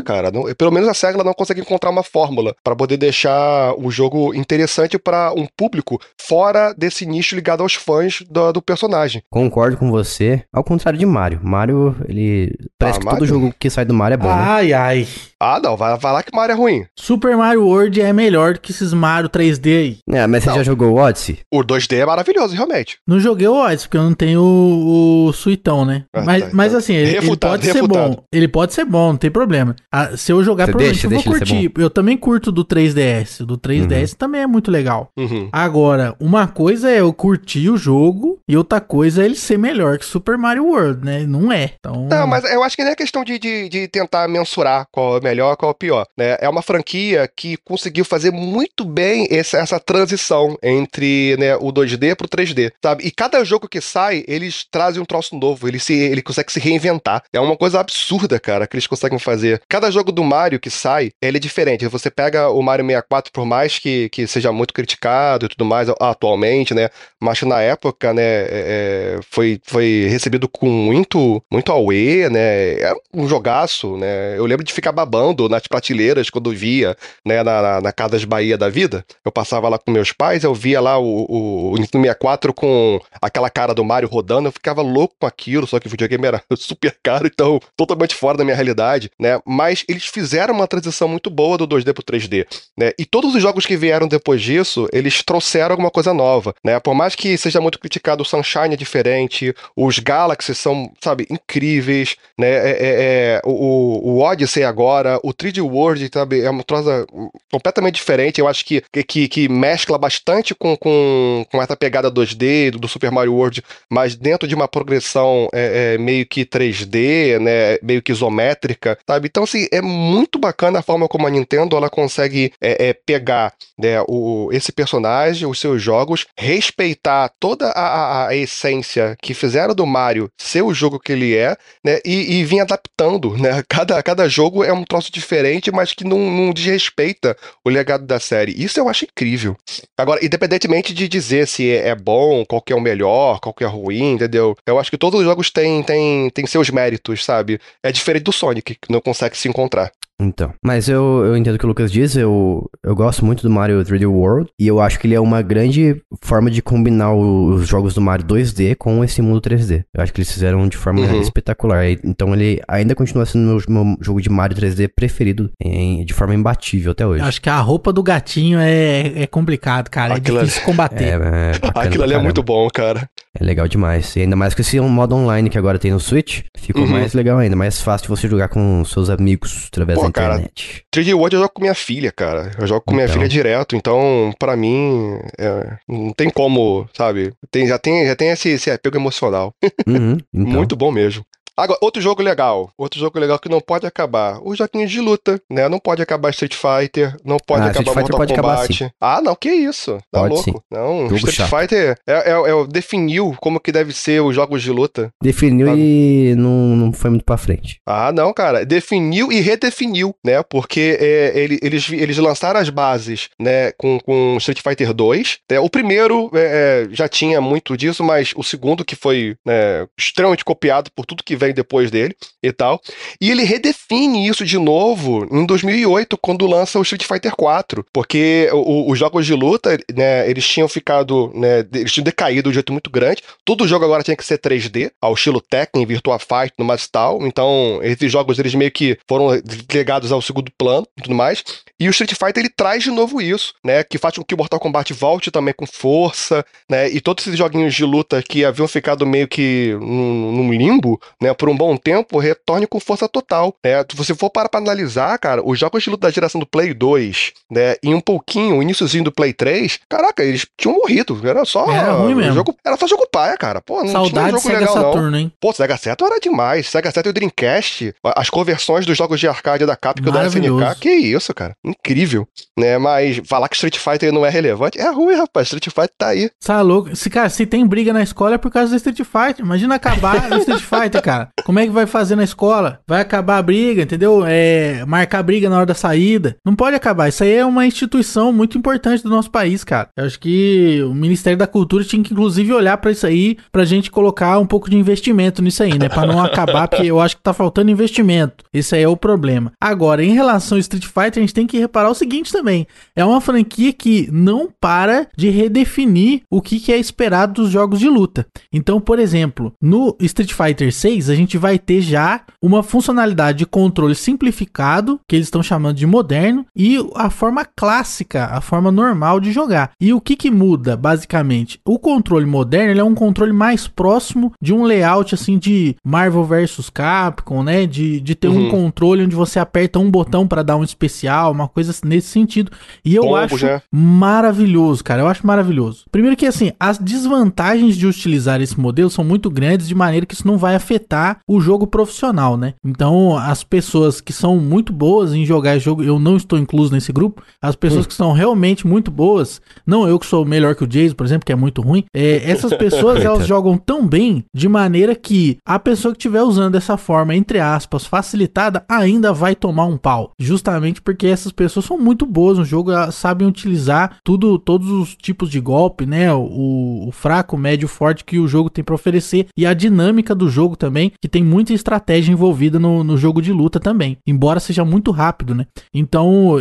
cara. Não, pelo menos a SEGA não consegue encontrar uma fórmula para poder deixar o jogo interessante para um público fora desse nicho ligado aos fãs do, do, personagem. Concordo com você. Ao contrário de Mario. Mario, ele. Parece ah, que Mario? todo jogo que sai do Mario é bom. Né? Ai, né? ai. Ah, não, vai, vai lá que Mario é ruim. Super Mario World é melhor do que esses Mario 3D aí. É, mas você não. já jogou o Odyssey? O 2D é maravilhoso, realmente. Não joguei o Odyssey, porque eu não tenho o, o Suitão, né? Ah, mas, tá, mas tá. assim, ele, ele pode refutado. ser bom. Ele pode ser bom, não tem problema. Ah, se eu jogar, você provavelmente deixa, eu vou curtir. Eu também curto do 3DS. O do 3DS uhum. também é muito legal. Uhum. Agora, uma coisa é eu curtir o jogo e outra coisa é ele ser melhor que Super Mario World, né? Não é. Então... Não, mas eu acho que nem é questão de, de, de tentar mensurar qual é melhor, qual é pior. Né? É uma franquia que conseguiu fazer muito bem essa, essa transição entre né, o 2D pro 3D, sabe? E cada jogo que sai, eles trazem um troço novo, ele, se, ele consegue se reinventar. É uma coisa absurda, cara, que eles conseguem fazer. Cada jogo do Mario que sai, ele é diferente. Você pega o Mario 64, por mais que, que seja muito criticado e tudo mais atualmente, né? Mas na época, né, é, é foi, foi recebido com muito, muito auê, né? É um jogaço, né? Eu lembro de ficar babando nas prateleiras quando via, né, na, na, na Casas Bahia da vida. Eu passava lá com meus pais, eu via lá o, o, o Nintendo 64 com aquela cara do Mario rodando, eu ficava louco com aquilo, só que o videogame era super caro, então totalmente fora da minha realidade, né? Mas eles fizeram uma transição muito boa do 2D pro 3D, né? E todos os jogos que vieram depois disso, eles trouxeram alguma coisa nova, né? Por mais que seja muito criticado, o Sunshine é diferente, os Galaxy são, sabe, incríveis, né? É, é, é o, o Odyssey agora, o 3D World sabe? É uma troça completamente diferente. Eu acho que, que, que mescla bastante com, com, com essa pegada 2D do, do Super Mario World, mas dentro de uma progressão é, é, meio que 3D, né? Meio que isométrica, sabe? Então, assim, é muito bacana a forma como a Nintendo ela consegue é, é pegar né, o, esse personagem, os seus jogos, respeitar toda a, a, a, essência que fizeram do Mario ser o jogo que ele é, né? E, e vir adaptando, né? Cada, cada jogo é um troço diferente, mas que não, não desrespeita o legado da série. Isso eu acho incrível. Agora, independentemente de dizer se é, é bom, qual que é o melhor, qual que é ruim, entendeu? Eu acho que todos os jogos têm, têm, têm seus méritos, sabe? É diferente do Sonic, não consegue se encontrar. Então, mas eu, eu entendo o que o Lucas diz, eu, eu gosto muito do Mario 3D World, e eu acho que ele é uma grande forma de combinar os jogos do Mario 2D com esse mundo 3D. Eu acho que eles fizeram de forma uhum. espetacular, então ele ainda continua sendo meu, meu jogo de Mario 3D preferido, em, de forma imbatível até hoje. Eu acho que a roupa do gatinho é, é complicado, cara, é Aquilo é difícil ali... combater. É, é Aquilo ali é muito bom, cara. É legal demais, e ainda mais com esse modo online que agora tem no Switch, ficou uhum. mais legal ainda, mais fácil de você jogar com seus amigos através Pô, cara, internet. 3D World eu jogo com minha filha, cara. Eu jogo com então. minha filha direto, então, para mim, é, não tem como, sabe? Tem, já, tem, já tem esse, esse apego emocional. Uhum, então. Muito bom mesmo. Agora, outro jogo legal. Outro jogo legal que não pode acabar. Os joguinhos de luta, né? Não pode acabar Street Fighter, não pode ah, acabar Mortal pode Kombat. Acabar, ah, não, que isso? Tá pode, louco? Sim. Não, jogo Street chato. Fighter é, é, é, definiu como que deve ser os jogos de luta. Definiu sabe? e não, não foi muito pra frente. Ah, não, cara. Definiu e redefiniu, né? Porque é, ele, eles, eles lançaram as bases, né? Com, com Street Fighter 2. Né? O primeiro é, é, já tinha muito disso, mas o segundo, que foi né, extremamente copiado por tudo que vem depois dele e tal. E ele redefine isso de novo em 2008, quando lança o Street Fighter 4, porque os jogos de luta, né, eles tinham ficado, né, eles tinham decaído de um jeito muito grande. Todo jogo agora tinha que ser 3D, ao estilo Tekken, Virtua Fight, no mais tal. Então, esses jogos eles meio que foram legados ao segundo plano e tudo mais. E o Street Fighter ele traz de novo isso, né, que faz com que o Mortal Kombat volte também com força, né, e todos esses joguinhos de luta que haviam ficado meio que num, num limbo, né, por um bom tempo, retorne com força total. Né? Se você for para pra analisar, cara, os jogos de luta da geração do Play 2, né, e um pouquinho, o iníciozinho do Play 3, caraca, eles tinham morrido. Era só. Era ruim mesmo. Jogo, era só jogo paia, cara. Pô, não Saudade tinha jogo Sega legal, Saturno, não. hein? Pô, Sega Saturn era demais. Sega Saturn e o Dreamcast, as conversões dos jogos de arcade da Capcom e da. SNK, que isso, cara. Incrível. Né? Mas falar que Street Fighter não é relevante é ruim, rapaz. Street Fighter tá aí. É louco? Se, cara, se tem briga na escola é por causa do Street Fighter. Imagina acabar o Street Fighter, cara. Como é que vai fazer na escola? Vai acabar a briga, entendeu? É, marcar briga na hora da saída. Não pode acabar. Isso aí é uma instituição muito importante do nosso país, cara. Eu acho que o Ministério da Cultura tinha que, inclusive, olhar pra isso aí, pra gente colocar um pouco de investimento nisso aí, né? Pra não acabar, porque eu acho que tá faltando investimento. Esse aí é o problema. Agora, em relação ao Street Fighter, a gente tem que reparar o seguinte também. É uma franquia que não para de redefinir o que, que é esperado dos jogos de luta. Então, por exemplo, no Street Fighter 6, a gente vai ter já uma funcionalidade de controle simplificado, que eles estão chamando de moderno, e a forma clássica, a forma normal de jogar. E o que, que muda, basicamente? O controle moderno é um controle mais próximo de um layout assim de Marvel vs Capcom, né? De, de ter um Uhum. controle onde você aperta um botão para dar um especial, uma coisa nesse sentido. E eu Combos, acho né? maravilhoso, cara. Eu acho maravilhoso. Primeiro que assim, as desvantagens de utilizar esse modelo são muito grandes de maneira que isso não vai afetar o jogo profissional, né? Então, as pessoas que são muito boas em jogar jogo, eu não estou incluso nesse grupo, as pessoas que são realmente muito boas, não eu que sou melhor que o Jason, por exemplo, que é muito ruim, é, essas pessoas elas jogam tão bem de maneira que a pessoa que estiver usando dessa forma, entre aspas, facilitada, ainda vai tomar um pau. Justamente porque essas pessoas são muito boas no jogo, elas sabem utilizar tudo, todos os tipos de golpe, né? O, o fraco, o médio, o forte que o jogo tem para oferecer e a dinâmica do jogo também, que tem muita estratégia envolvida no, no jogo de luta também, embora seja muito rápido, né? Então,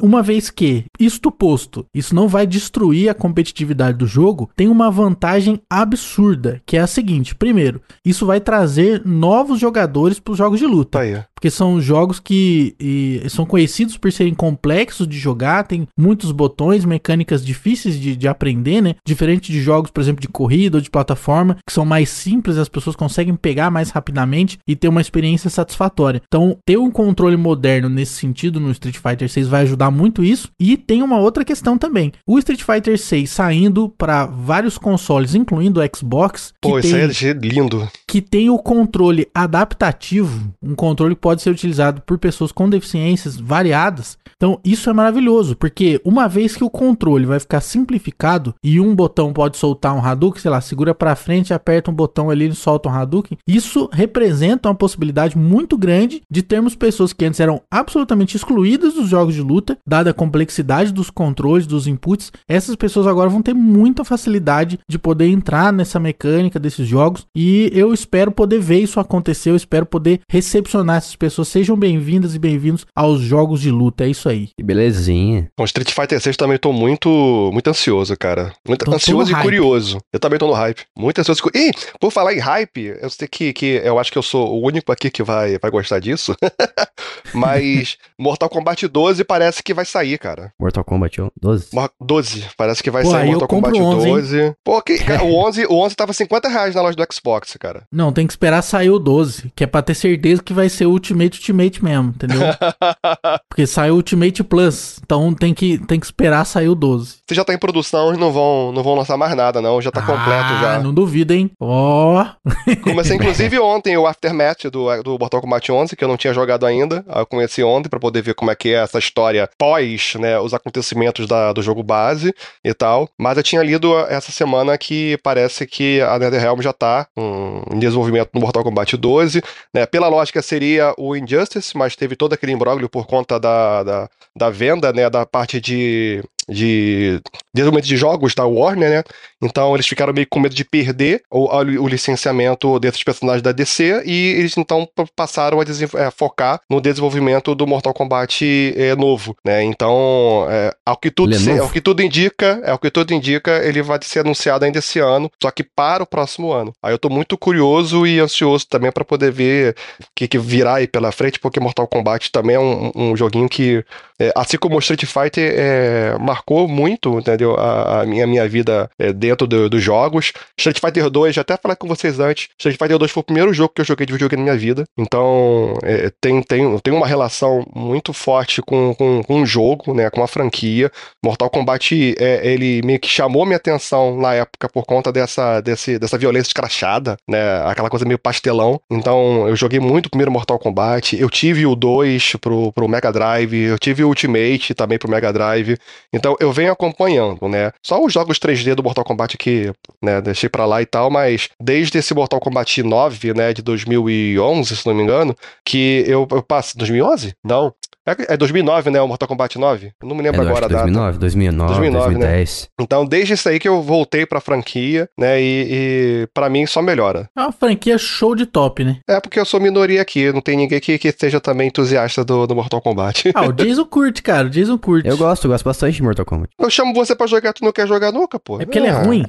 uma vez que isto posto, isso não vai destruir a competitividade do jogo, tem uma vantagem absurda, que é a seguinte: primeiro, isso vai trazer novos jogadores para os jogos de luta. Tá aí. Porque são jogos que e, são conhecidos por serem complexos de jogar, tem muitos botões, mecânicas difíceis de, de aprender, né? Diferente de jogos, por exemplo, de corrida ou de plataforma, que são mais simples, as pessoas conseguem pegar mais rapidamente e ter uma experiência satisfatória. Então, ter um controle moderno nesse sentido no Street Fighter 6 vai ajudar muito isso. E tem uma outra questão também. O Street Fighter 6 saindo para vários consoles, incluindo o Xbox, que Pô, isso tem aí é lindo. que tem o controle adaptativo, um controle que pode ser utilizado por pessoas com deficiências variadas. Então, isso é maravilhoso, porque uma vez que o controle vai ficar simplificado e um botão pode soltar um Hadouken, sei lá, segura pra frente, aperta um botão ali e solta um Hadouken, isso representa uma possibilidade muito grande de termos pessoas que antes eram absolutamente excluídas dos jogos de luta, dada a complexidade dos controles, dos inputs. Essas pessoas agora vão ter muita facilidade de poder entrar nessa mecânica desses jogos e eu espero poder ver isso acontecer, eu espero poder recepcionar essas pessoas. Sejam bem-vindas e bem-vindos aos jogos de luta, é isso aí. Que belezinha. Com Street Fighter 6 também tô muito, muito ansioso, cara. Muito Tô- ansioso e hype. curioso. Eu também tô no hype. Muito ansioso. e por falar em hype, eu sei que, que eu acho que eu sou o único aqui que vai, vai gostar disso. Mas Mortal Kombat 12 parece que vai sair, cara. Mortal Kombat 12? Mor- 12, parece que vai Pô, sair Mortal Kombat 11, hein? 12. Pô, que, cara, o 11, o 11 tava 50 reais na loja do Xbox, cara. Não, tem que esperar sair o 12, que é pra ter certeza que vai ser o Ultimate Ultimate mesmo, entendeu? Porque saiu o Ultimate Plus, então tem que, tem que esperar sair o 12. Se já tá em produção, não vão, não vão lançar mais nada, não. Já tá completo ah, já. não duvido, hein? Ó, Comecei, inclusive, ontem o Aftermath do, do Mortal Kombat 11, que eu não tinha jogado ainda. Eu comecei ontem pra poder ver como é que é essa história pós, né, os acontecimentos da- do jogo base e tal. Mas eu tinha lido essa semana que parece que a NetherRealm já tá hum, em desenvolvimento no Mortal Kombat 12, né? Pela lógica seria o Injustice, mas teve todo aquele imbróglio por conta da, da, da venda, né, da parte de de desenvolvimento de jogos da Warner, né? Então eles ficaram meio com medo de perder o, o licenciamento desses personagens da DC e eles então passaram a é, focar no desenvolvimento do Mortal Kombat é, novo, né? Então, é, ao que tudo se- ao que tudo indica, é o que tudo indica, ele vai ser anunciado ainda esse ano, só que para o próximo ano. Aí eu tô muito curioso e ansioso também para poder ver o que, que virá aí pela frente, porque Mortal Kombat também é um, um joguinho que, é, assim como o Street Fighter, é, marcou muito, entendeu? A, a minha, minha vida é, dentro do, dos jogos. Street Fighter 2, até falei com vocês antes, Street Fighter 2 foi o primeiro jogo que eu joguei de videogame na minha vida. Então, é, tem, tem, tem uma relação muito forte com, com, com o jogo, né? Com a franquia. Mortal Kombat, é, ele meio que chamou minha atenção na época por conta dessa, desse, dessa violência escrachada, né? Aquela coisa meio pastelão. Então, eu joguei muito o primeiro Mortal Kombat. Eu tive o 2 pro, pro Mega Drive, eu tive o Ultimate também pro Mega Drive. Então, eu venho acompanhando, né? Só os jogos 3D do Mortal Kombat que, né, deixei pra lá e tal, mas desde esse Mortal Kombat 9, né, de 2011, se não me engano, que eu, eu passo. 2011? Não. É, é 2009, né? O Mortal Kombat 9? Eu não me lembro É, agora acho a que data. 2009, 2009, 2009, né? 2010. Então, desde isso aí que eu voltei pra franquia, né? E, e para mim só melhora. É uma franquia show de top, né? É porque eu sou minoria aqui, não tem ninguém que, que seja também entusiasta do, do Mortal Kombat. Ah, o Jason curte, cara. O Jason curte. Eu gosto, eu gosto bastante de Mortal Kombat. Eu chamo você pra jogar, tu não quer jogar nunca, pô. É porque ele é Ah, ruim.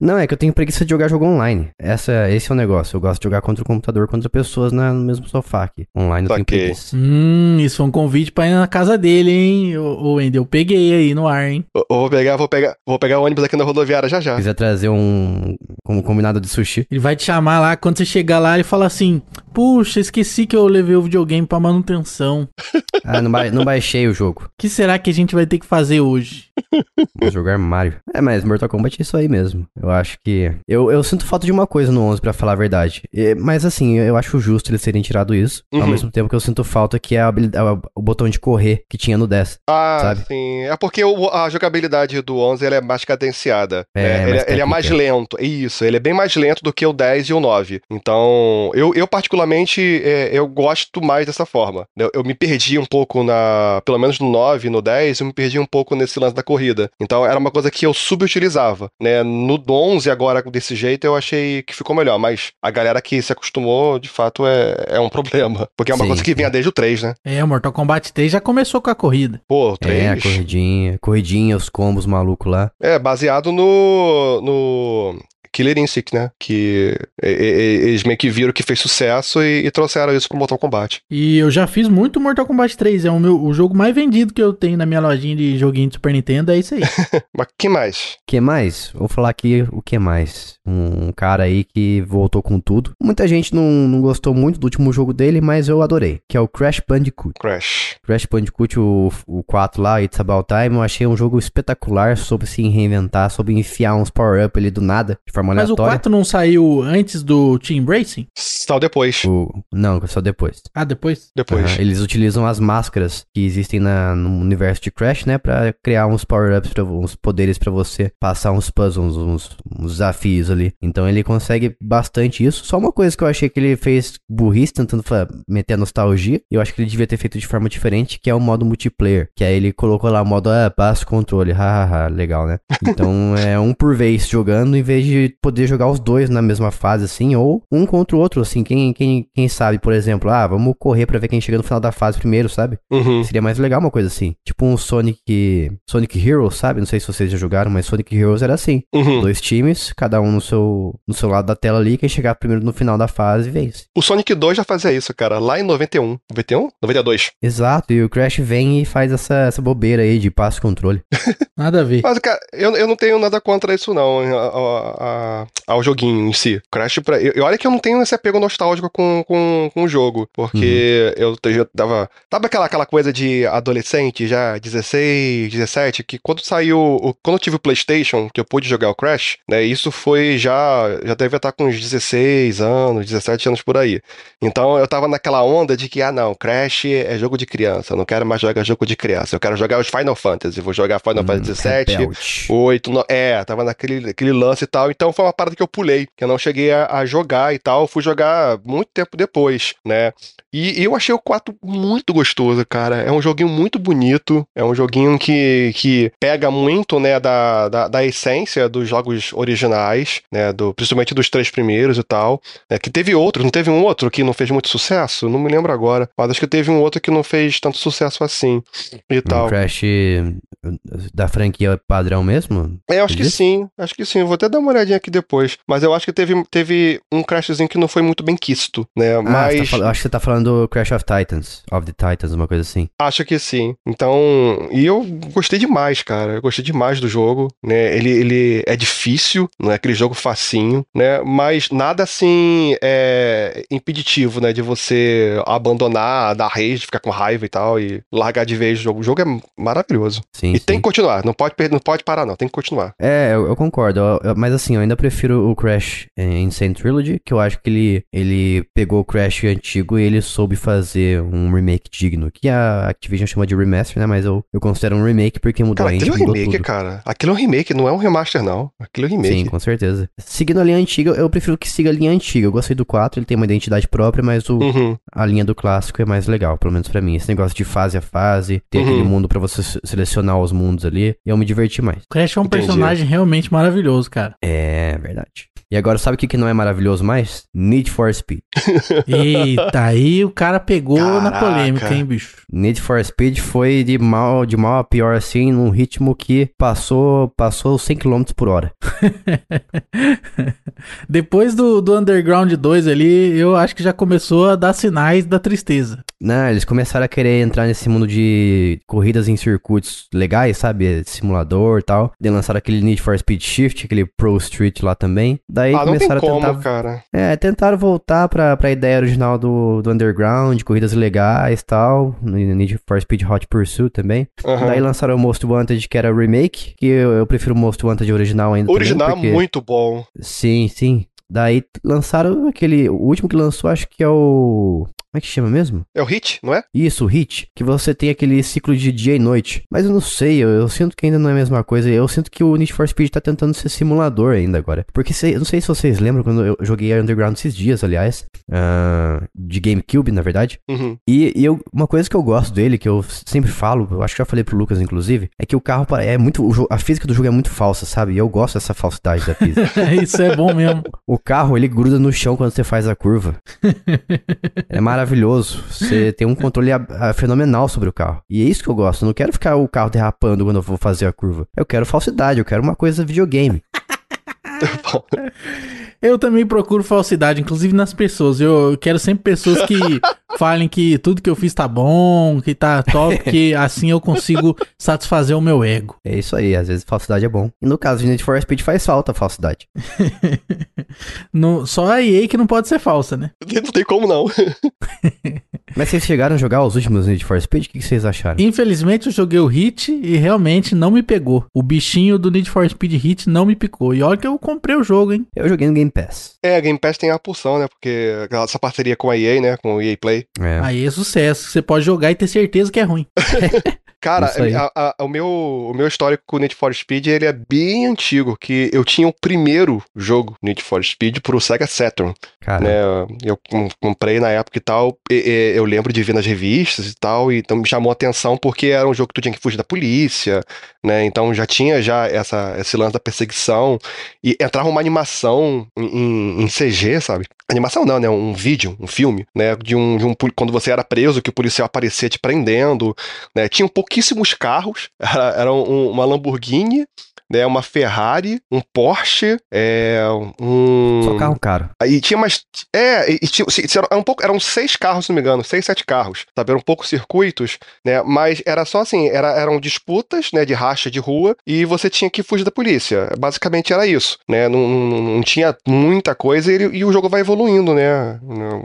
Não, é que eu tenho preguiça de jogar jogo online. Essa, esse é o negócio. Eu gosto de jogar contra o computador, contra pessoas na- no mesmo sofá aqui. Online eu tenho Saquei. preguiça. Hum, isso foi um convite pra ir na casa dele, hein? Ô, Wendel, eu peguei aí no ar, hein? Eu eu vou pegar, vou pegar, vou pegar o ônibus aqui na rodoviária já já. Se quiser trazer um como combinado de sushi, Ele vai te chamar lá, quando você chegar lá, ele fala assim: Puxa, esqueci que eu levei o videogame pra manutenção. ah, não, ba- não baixei o jogo. O que será que a gente vai ter que fazer hoje? Vou jogar Mario. É, mas Mortal Kombat é isso aí mesmo. Eu acho que. Eu, eu sinto falta de uma coisa no 11, pra falar a verdade. E- mas assim, eu acho justo eles terem tirado isso. Ao Uhum. mesmo tempo que eu sinto falta que é a habilidade, o botão de correr que tinha no 10. Ah, sabe? sim. É porque o- a jogabilidade do 11 ela é mais cadenciada. É, né? mais ele, ele é mais lento. Isso, ele é bem mais lento do que o 10 e o 9. Então, eu, eu particularmente, é, eu gosto mais dessa forma. Eu, eu me perdi um pouco na. Pelo menos no 9 e no 10, eu me perdi um pouco nesse lance da corrida. Então, era uma coisa que eu subutilizava. Né? No 11, agora, desse jeito, eu achei que ficou melhor. Mas a galera que se acostumou, de fato, é, é um problema. Porque é uma Sim, coisa que vinha desde o 3, né? É, o Mortal Kombat 3 já começou com a corrida. Pô, o 3. É, a corridinha, corridinha, os combos malucos lá. É, baseado no, no Killer Instinct, né? Que e- e- eles meio que viram que fez sucesso e, e trouxeram isso pro Mortal Kombat. E eu já fiz muito Mortal Kombat 3. É o, meu, o jogo mais vendido que eu tenho na minha lojinha de joguinho de Super Nintendo. É isso aí. Mas que mais? que mais? Vou falar aqui o que mais. Um cara aí que voltou com tudo. Muita gente não, não gostou muito do último jogo dele, mas eu adorei. Que é o Crash Bandicoot. Crash. Crash Bandicoot, o, o 4 lá, It's About Time, eu achei um jogo espetacular sobre se reinventar, sobre enfiar uns power-up ali do nada, de forma Mas o aleatória. 4 não saiu antes do Team Racing? Saiu depois. O- Não, só depois. Ah, depois? Depois. Aham, Eles utilizam as máscaras que existem na- no universo de Crash, né? Pra criar uns power-ups, uns poderes pra você passar uns puzzles, uns, uns desafios ali. Então ele consegue bastante isso. Só uma coisa que eu achei que ele fez burrice, tentando meter a nostalgia. Eu acho que ele devia ter feito de forma diferente, que é o modo multiplayer. Que aí ele colocou lá o modo, ah, passa o controle. Hahaha, legal, né? Então é um por vez jogando, em vez de poder jogar os dois na mesma fase, assim, ou um contra o outro, assim. Quem, quem, quem sabe, por exemplo, ah, vamos correr pra ver quem chega no final da fase primeiro, sabe? Uhum. Seria mais legal uma coisa assim. Tipo um Sonic. Sonic Heroes, sabe? Não sei se vocês já jogaram, mas Sonic Heroes era assim. Uhum. Dois times, cada um no seu, no seu lado da tela ali, quem chegar primeiro no final da fase vence. O Sonic 2 já fazia isso, cara, lá em 91. 91? 92. Exato, e o Crash vem e faz essa, essa bobeira aí de passo controle. Nada a ver. Mas, cara, eu, eu não tenho nada contra isso, não, a- a- a- ao joguinho em si. Crash, pra, eu, olha que eu não tenho esse apego nostálgico com, com, com o jogo, porque eu, te- eu tava... Sabe aquela, aquela coisa de adolescente, já 16, 17, que quando saiu, o- quando eu tive o Playstation, que eu pude jogar o Crash, né, isso foi já, já deve estar com uns 16 anos, 17 anos por aí. Então eu tava naquela onda de que, ah não, Crash é jogo de criança, eu não quero mais jogar jogo de criança, eu quero jogar os Final Fantasy, vou jogar Final Hum, Fantasy VII, rebelde. 8, no... é, tava naquele aquele lance e tal, então foi uma parada que eu pulei, que eu não cheguei a, a jogar e tal, fui jogar muito tempo depois, né? E, e eu achei o 4 muito gostoso, cara. É um joguinho muito bonito, é um joguinho que, que pega muito, né, da, da, da essência dos jogos originais, né, do, principalmente dos três primeiros e tal, né, que teve outros, não teve um outro que não fez muito sucesso? Não me lembro agora, mas acho que teve um outro que não fez tanto sucesso assim e O tal. Crash. Da franquia padrão mesmo? É, eu acho que Existe? sim, acho que sim. Vou até dar uma olhadinha aqui depois. Mas eu acho que teve, teve um crashzinho que não foi muito bem quisto, né? Ah, você Mas tá acho que você tá falando do Crash of Titans, of the Titans, uma coisa assim. acho que sim. Então, e eu gostei demais, cara. Eu gostei demais do jogo, né? Ele, ele é difícil, não é aquele jogo facinho, né? Mas nada assim é impeditivo, né? De você abandonar, dar rage, ficar com raiva e tal, e largar de vez o jogo. O jogo é maravilhoso. Sim, E tem que continuar, não pode, não pode parar, não, tem que continuar. É, eu, eu concordo, eu- eu- mas assim, eu ainda prefiro o Crash Insane Trilogy, que eu acho que ele, ele pegou o Crash antigo e ele soube fazer um remake digno, que a Activision chama de remaster, né, mas eu, eu considero um remake porque mudou Cara, a aquilo é engine, um remake, cara. Aquilo é um remake, não é um remaster, não. Aquilo é um remake. Sim, com certeza. Seguindo a linha antiga, eu prefiro que siga a linha antiga. Eu gostei do 4, ele tem uma identidade própria, mas o, Uhum. a linha do clássico é mais legal, pelo menos pra mim. Esse negócio de fase a fase, ter Uhum. aquele mundo pra você se- selecionar os mundos ali, eu me diverti mais. O Crash é um Entendi. personagem realmente maravilhoso, cara. É verdade. E agora, sabe o que, que não é maravilhoso mais? Need for Speed. Eita, aí o cara pegou na Caraca. polêmica, hein, bicho? Need for Speed foi de mal, de mal a pior assim, num ritmo que passou, passou 100 km por hora. Depois do, do Underground 2 ali, eu acho que já começou a dar sinais da tristeza. Não, eles começaram a querer entrar nesse mundo de corridas em circuitos legais, sabe? Simulador e tal. Daí lançaram aquele Need for Speed Shift, aquele Pro Street lá também. Daí ah, começaram a tentar. cara. É, tentaram voltar pra, pra ideia original do, do Underground, corridas legais e tal. No Need for Speed Hot Pursuit também. Aham. Daí lançaram o Most Wanted, que era remake, que eu, eu prefiro o Most Wanted original ainda. O original também, é porque- muito bom. Sim, sim. Daí lançaram aquele. O último que lançou, acho que é o. Como é que chama mesmo? É o Hit, não é? Isso, o Hit, que você tem aquele ciclo de dia e noite. Mas eu não sei, eu, eu sinto que ainda não é a mesma coisa. Eu sinto que o Need for Speed tá tentando ser simulador ainda agora. Porque se- eu não sei se vocês lembram quando eu joguei Underground esses dias, aliás. ah, de GameCube, na verdade. Uhum. E, e eu- uma coisa que eu gosto dele, que eu sempre falo, eu acho que já falei pro Lucas, inclusive, é que o carro é muito. a física do jogo é muito falsa, sabe? E eu gosto dessa falsidade da física. Isso é bom mesmo. O carro, ele gruda no chão quando você faz a curva. é maravilhoso. Você tem um controle a- a- fenomenal sobre o carro. E é isso que eu gosto. Eu não quero ficar o carro derrapando quando eu vou fazer a curva. Eu quero falsidade, eu quero uma coisa videogame. Eu também procuro falsidade, inclusive nas pessoas. Eu quero sempre pessoas que falem que tudo que eu fiz tá bom, que tá top, que assim eu consigo satisfazer o meu ego. É isso aí, às vezes falsidade é bom. E no caso de Need for Speed faz falta a falsidade. No, só a EA que não pode ser falsa, né? Não tem como não. Mas vocês chegaram a jogar os últimos Need for Speed? O que que vocês acharam? Infelizmente eu joguei o Hit e realmente não me pegou. O bichinho do Need for Speed Hit não me picou. E olha que eu comprei o jogo, hein? Eu joguei no Game Pass. É, a Game Pass tem a pulsão, né? Porque essa parceria com a EA, né? Com o EA Play. É. Aí é sucesso. Você pode jogar e ter certeza que é ruim. Cara, a- a- o, meu, o meu histórico com o Need for Speed ele é bem antigo, que eu tinha o primeiro jogo Need for Speed pro Sega Saturn, Cara, né? Eu com- comprei na época e tal, e- e eu lembro de ver nas revistas e tal, e então me chamou a atenção porque era um jogo que tu tinha que fugir da polícia, né? Então já tinha já essa, esse lance da perseguição, e entrava uma animação em, em- em CG, sabe? Animação não, né? Um vídeo, um filme, né? De um, de um quando você era preso, que o policial aparecia te prendendo, né? Tinham pouquíssimos carros, era, era um- uma Lamborghini, né? Uma Ferrari, um Porsche, é, um... só carro caro. Aí tinha mais. É, e, tinha, era um pouco, eram seis carros, se não me engano, seis, sete carros, sabe? Eram poucos circuitos, né? Mas era só assim, era, eram disputas, né? De racha de rua e você tinha que fugir da polícia. Basicamente era isso, né? Não, não, não tinha muita coisa e, e o jogo vai evoluindo, né?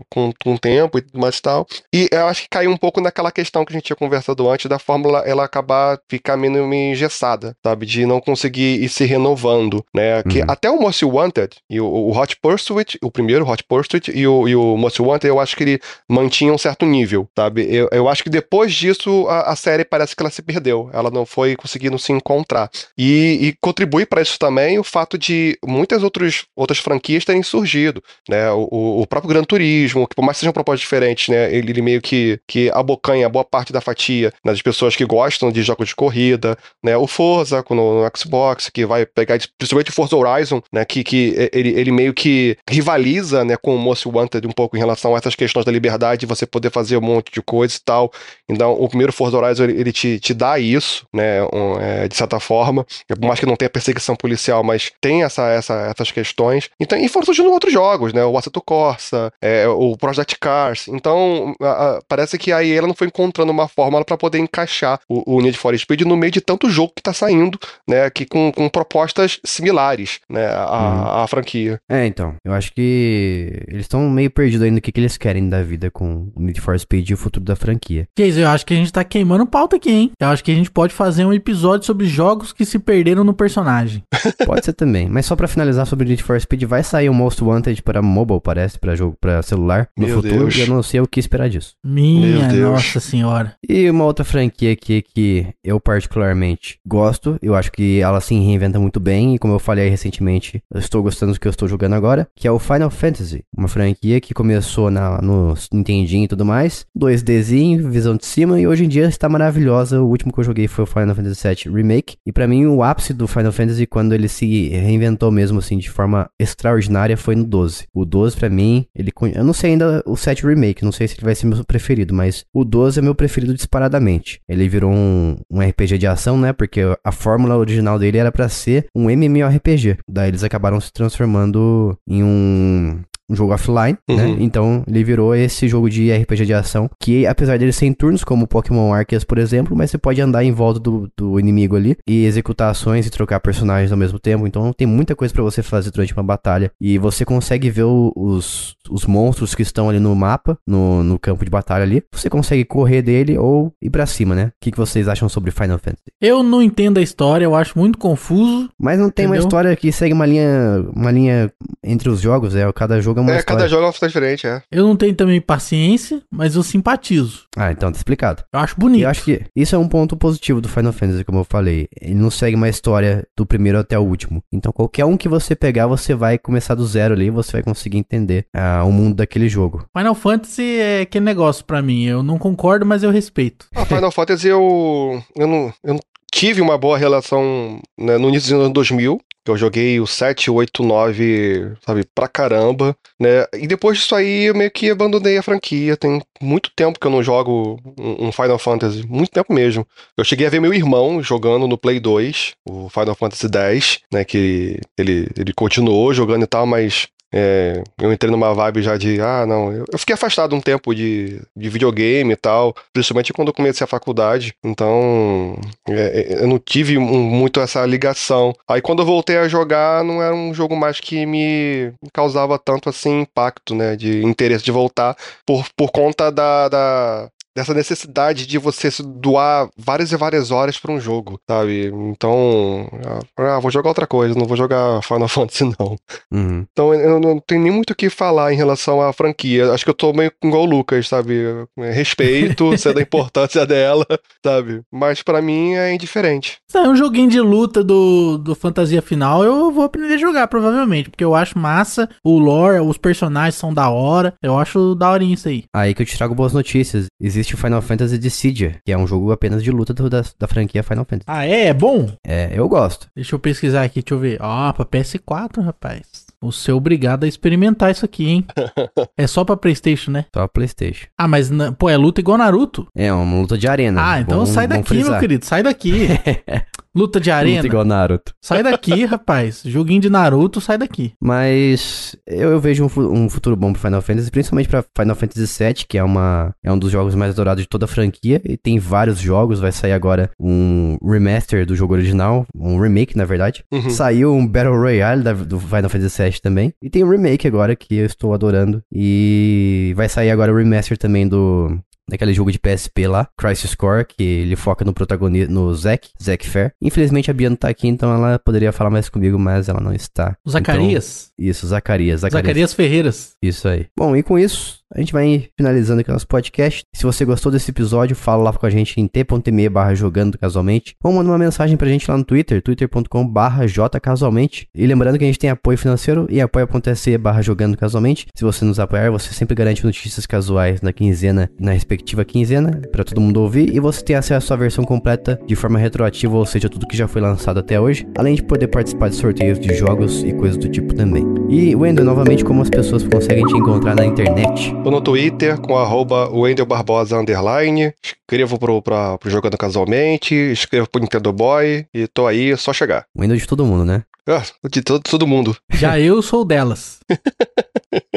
Com, com o tempo e tudo mais e tal. E eu acho que caiu um pouco naquela questão que a gente tinha conversado antes da fórmula ela acabar ficar meio engessada, sabe? De não conseguir ir se renovando, né? Que Uhum. até o Most Wanted e o, o Hot Pursuit, o primeiro Hot Pursuit e o, e o Most Wanted, eu acho que ele mantinha um certo nível, sabe? Eu, eu acho que depois disso a, a série parece que ela se perdeu, ela não foi conseguindo se encontrar. E, e contribui para isso também o fato de muitas outros, outras franquias terem surgido, né? O, o- o próprio Gran Turismo, que por mais que sejam propostas diferentes, né? Ele, ele meio que, que abocanha boa parte da fatia né, das pessoas que gostam de jogos de corrida, né? O Forza no, no Xbox sandbox, que vai pegar, principalmente Forza Horizon, né, que, que ele, ele meio que rivaliza, né, com o Most Wanted um pouco em relação a essas questões da liberdade, de você poder fazer um monte de coisa e tal. Então, o primeiro Forza Horizon, ele, ele te, te dá isso, né, um, é, de certa forma, por mais que não tenha perseguição policial, mas tem essa, essa, essas questões. Então, e foram surgindo outros jogos, né, o Assetto Corsa, é, o Project Cars. Então, a, a, parece que aí ela não foi encontrando uma fórmula para poder encaixar o, o Need for Speed no meio de tanto jogo que tá saindo, né, que com, com propostas similares, né, à, à franquia. É, então. Eu acho que eles estão meio perdidos ainda no que, que eles querem da vida com o Need for Speed e o futuro da franquia. Keis, eu acho que a gente tá queimando pauta aqui, hein? Eu acho que a gente pode fazer um episódio sobre jogos que se perderam no personagem. Pode ser também. Mas só pra finalizar sobre o Need for Speed, vai sair o Most Wanted para mobile, parece, para jogo, para celular no Meu futuro. Deus. E eu não sei o que esperar disso. Minha Meu Deus. nossa senhora. E uma outra franquia aqui que eu particularmente gosto, eu acho que ela se reinventa muito bem, e como eu falei recentemente, eu estou gostando do que eu estou jogando agora, que é o Final Fantasy. Uma franquia que começou na, no Nintendinho e tudo mais, 2Dzinho, visão de cima, e hoje em dia está maravilhosa. O último que eu joguei foi o Final Fantasy VII Remake, e pra mim o ápice do Final Fantasy, quando ele se reinventou mesmo assim, de forma extraordinária, foi no 12. O 12 pra mim, ele... Eu não sei ainda o 7 Remake, não sei se ele vai ser meu preferido, mas o 12 é meu preferido disparadamente. Ele virou um, um RPG de ação, né? Porque a fórmula original dele era pra ser um MMORPG. Daí eles acabaram se transformando em um um jogo offline, né? Uhum. Então ele virou esse jogo de RPG de ação que, apesar dele ser em turnos, como o Pokémon Arceus, por exemplo, mas você pode andar em volta do, do inimigo ali e executar ações e trocar personagens ao mesmo tempo. Então tem muita coisa pra você fazer durante uma batalha e você consegue ver o- os, os monstros que estão ali no mapa, no, no campo de batalha ali. Você consegue correr dele ou ir pra cima, né? O que, que vocês acham sobre Final Fantasy? Eu não entendo a história, eu acho muito confuso. Mas não tem uma Entendeu? história que segue uma linha, uma linha entre os jogos, é cada jogo é uma É, história. cada jogo é uma história diferente, é. Eu não tenho também paciência, mas eu simpatizo. Ah, então tá explicado. Eu acho E bonito. eu acho que isso é um ponto positivo do Final Fantasy, como eu falei. Ele não segue uma história do primeiro até o último. Então, qualquer um que você pegar, você vai começar do zero ali e você vai conseguir entender ah, o mundo daquele jogo. Final Fantasy é aquele negócio pra mim. Eu não concordo, mas eu respeito. A Final Fantasy eu, eu, não, eu não tive uma boa relação né, no início dos anos 2000. Eu joguei o 7, 8, 9, sabe, pra caramba, né? E depois disso aí eu meio que abandonei a franquia. Tem muito tempo que eu não jogo um Final Fantasy, muito tempo mesmo. Eu cheguei a ver meu irmão jogando no Play 2, o Final Fantasy X, né? Que ele, ele continuou jogando e tal, mas é, eu entrei numa vibe já de, ah, não, eu, eu fiquei afastado um tempo de, de videogame e tal, principalmente quando eu comecei a faculdade, então é, é, eu não tive muito essa ligação. Aí quando eu voltei a jogar, não era um jogo mais que me causava tanto assim impacto, né, de interesse de voltar, por, por conta da, da- dessa necessidade de você se doar várias e várias horas pra um jogo, sabe? Então, ah, vou jogar outra coisa, não vou jogar Final Fantasy não. Uhum. Então eu não tenho nem muito o que falar em relação à franquia. Acho que eu tô meio igual o Lucas, sabe? É, Respeito, sei da importância dela, sabe? Mas pra mim é indiferente. Se é um joguinho de luta do, do Fantasia Final, eu vou aprender a jogar, provavelmente. Porque eu acho massa, o lore, os personagens são da hora. Eu acho daorinha isso aí. Aí que eu te trago boas notícias. Existe o Final Fantasy Dissidia, que é um jogo apenas de luta do- da, da franquia Final Fantasy. Ah, é? É bom? É, eu gosto. Deixa eu pesquisar aqui, deixa eu ver. Ó, pra PS4, rapaz. O seu obrigado a experimentar isso aqui, hein? é só pra Playstation, né? Só Playstation. Ah, mas, na- pô, é luta igual Naruto. É uma luta de arena. Ah, então Bom- sai daqui, meu querido. Sai daqui. luta de Luta arena. igual Naruto. Sai daqui, rapaz. Joguinho de Naruto, sai daqui. Mas eu, eu vejo um, um futuro bom pro Final Fantasy, principalmente pra Final Fantasy VII, que é, uma, é um dos jogos mais adorados de toda a franquia. E tem vários jogos, vai sair agora um remaster do jogo original, um remake, na verdade. Uhum. Saiu um Battle Royale da- do Final Fantasy VII também. E tem um remake agora que eu estou adorando. E vai sair agora o remaster também do. Daquele jogo de PSP lá, Crisis Core, que ele foca no protagonista, no Zack, Zack Fair. Infelizmente a Bia não tá aqui, então ela poderia falar mais comigo, mas ela não está. O Zacarias. Então, isso, Zacarias, Zacarias. Zacarias Ferreiras. Isso aí. Bom, e com isso, a gente vai finalizando aqui o nosso podcast. Se você gostou desse episódio, fala lá com a gente em t.me barra jogando casualmente. Ou manda uma mensagem pra gente lá no Twitter, twitter.com barra jcasualmente. E lembrando que a gente tem apoio financeiro e apoia.se barra jogando casualmente. Se você nos apoiar, você sempre garante notícias casuais na quinzena, na respectiva quinzena, para todo mundo ouvir. E você tem acesso à versão completa de forma retroativa, ou seja, tudo que já foi lançado até hoje. Além de poder participar de sorteios de jogos e coisas do tipo também. E, Wendel, novamente, como as pessoas conseguem te encontrar na internet? Tô no Twitter com arroba Wendel Barbosa underline. Escrevo pro, pra, pro Jogando Casualmente, escrevo pro Nintendo Boy e tô aí, é só chegar. Wendel de todo mundo, né? Ah, de todo, todo mundo. Já eu sou delas.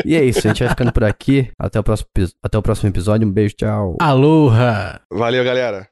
E é isso, a gente vai ficando por aqui. Até o próximo, até o próximo episódio. Um beijo, tchau. Aloha! Valeu, galera.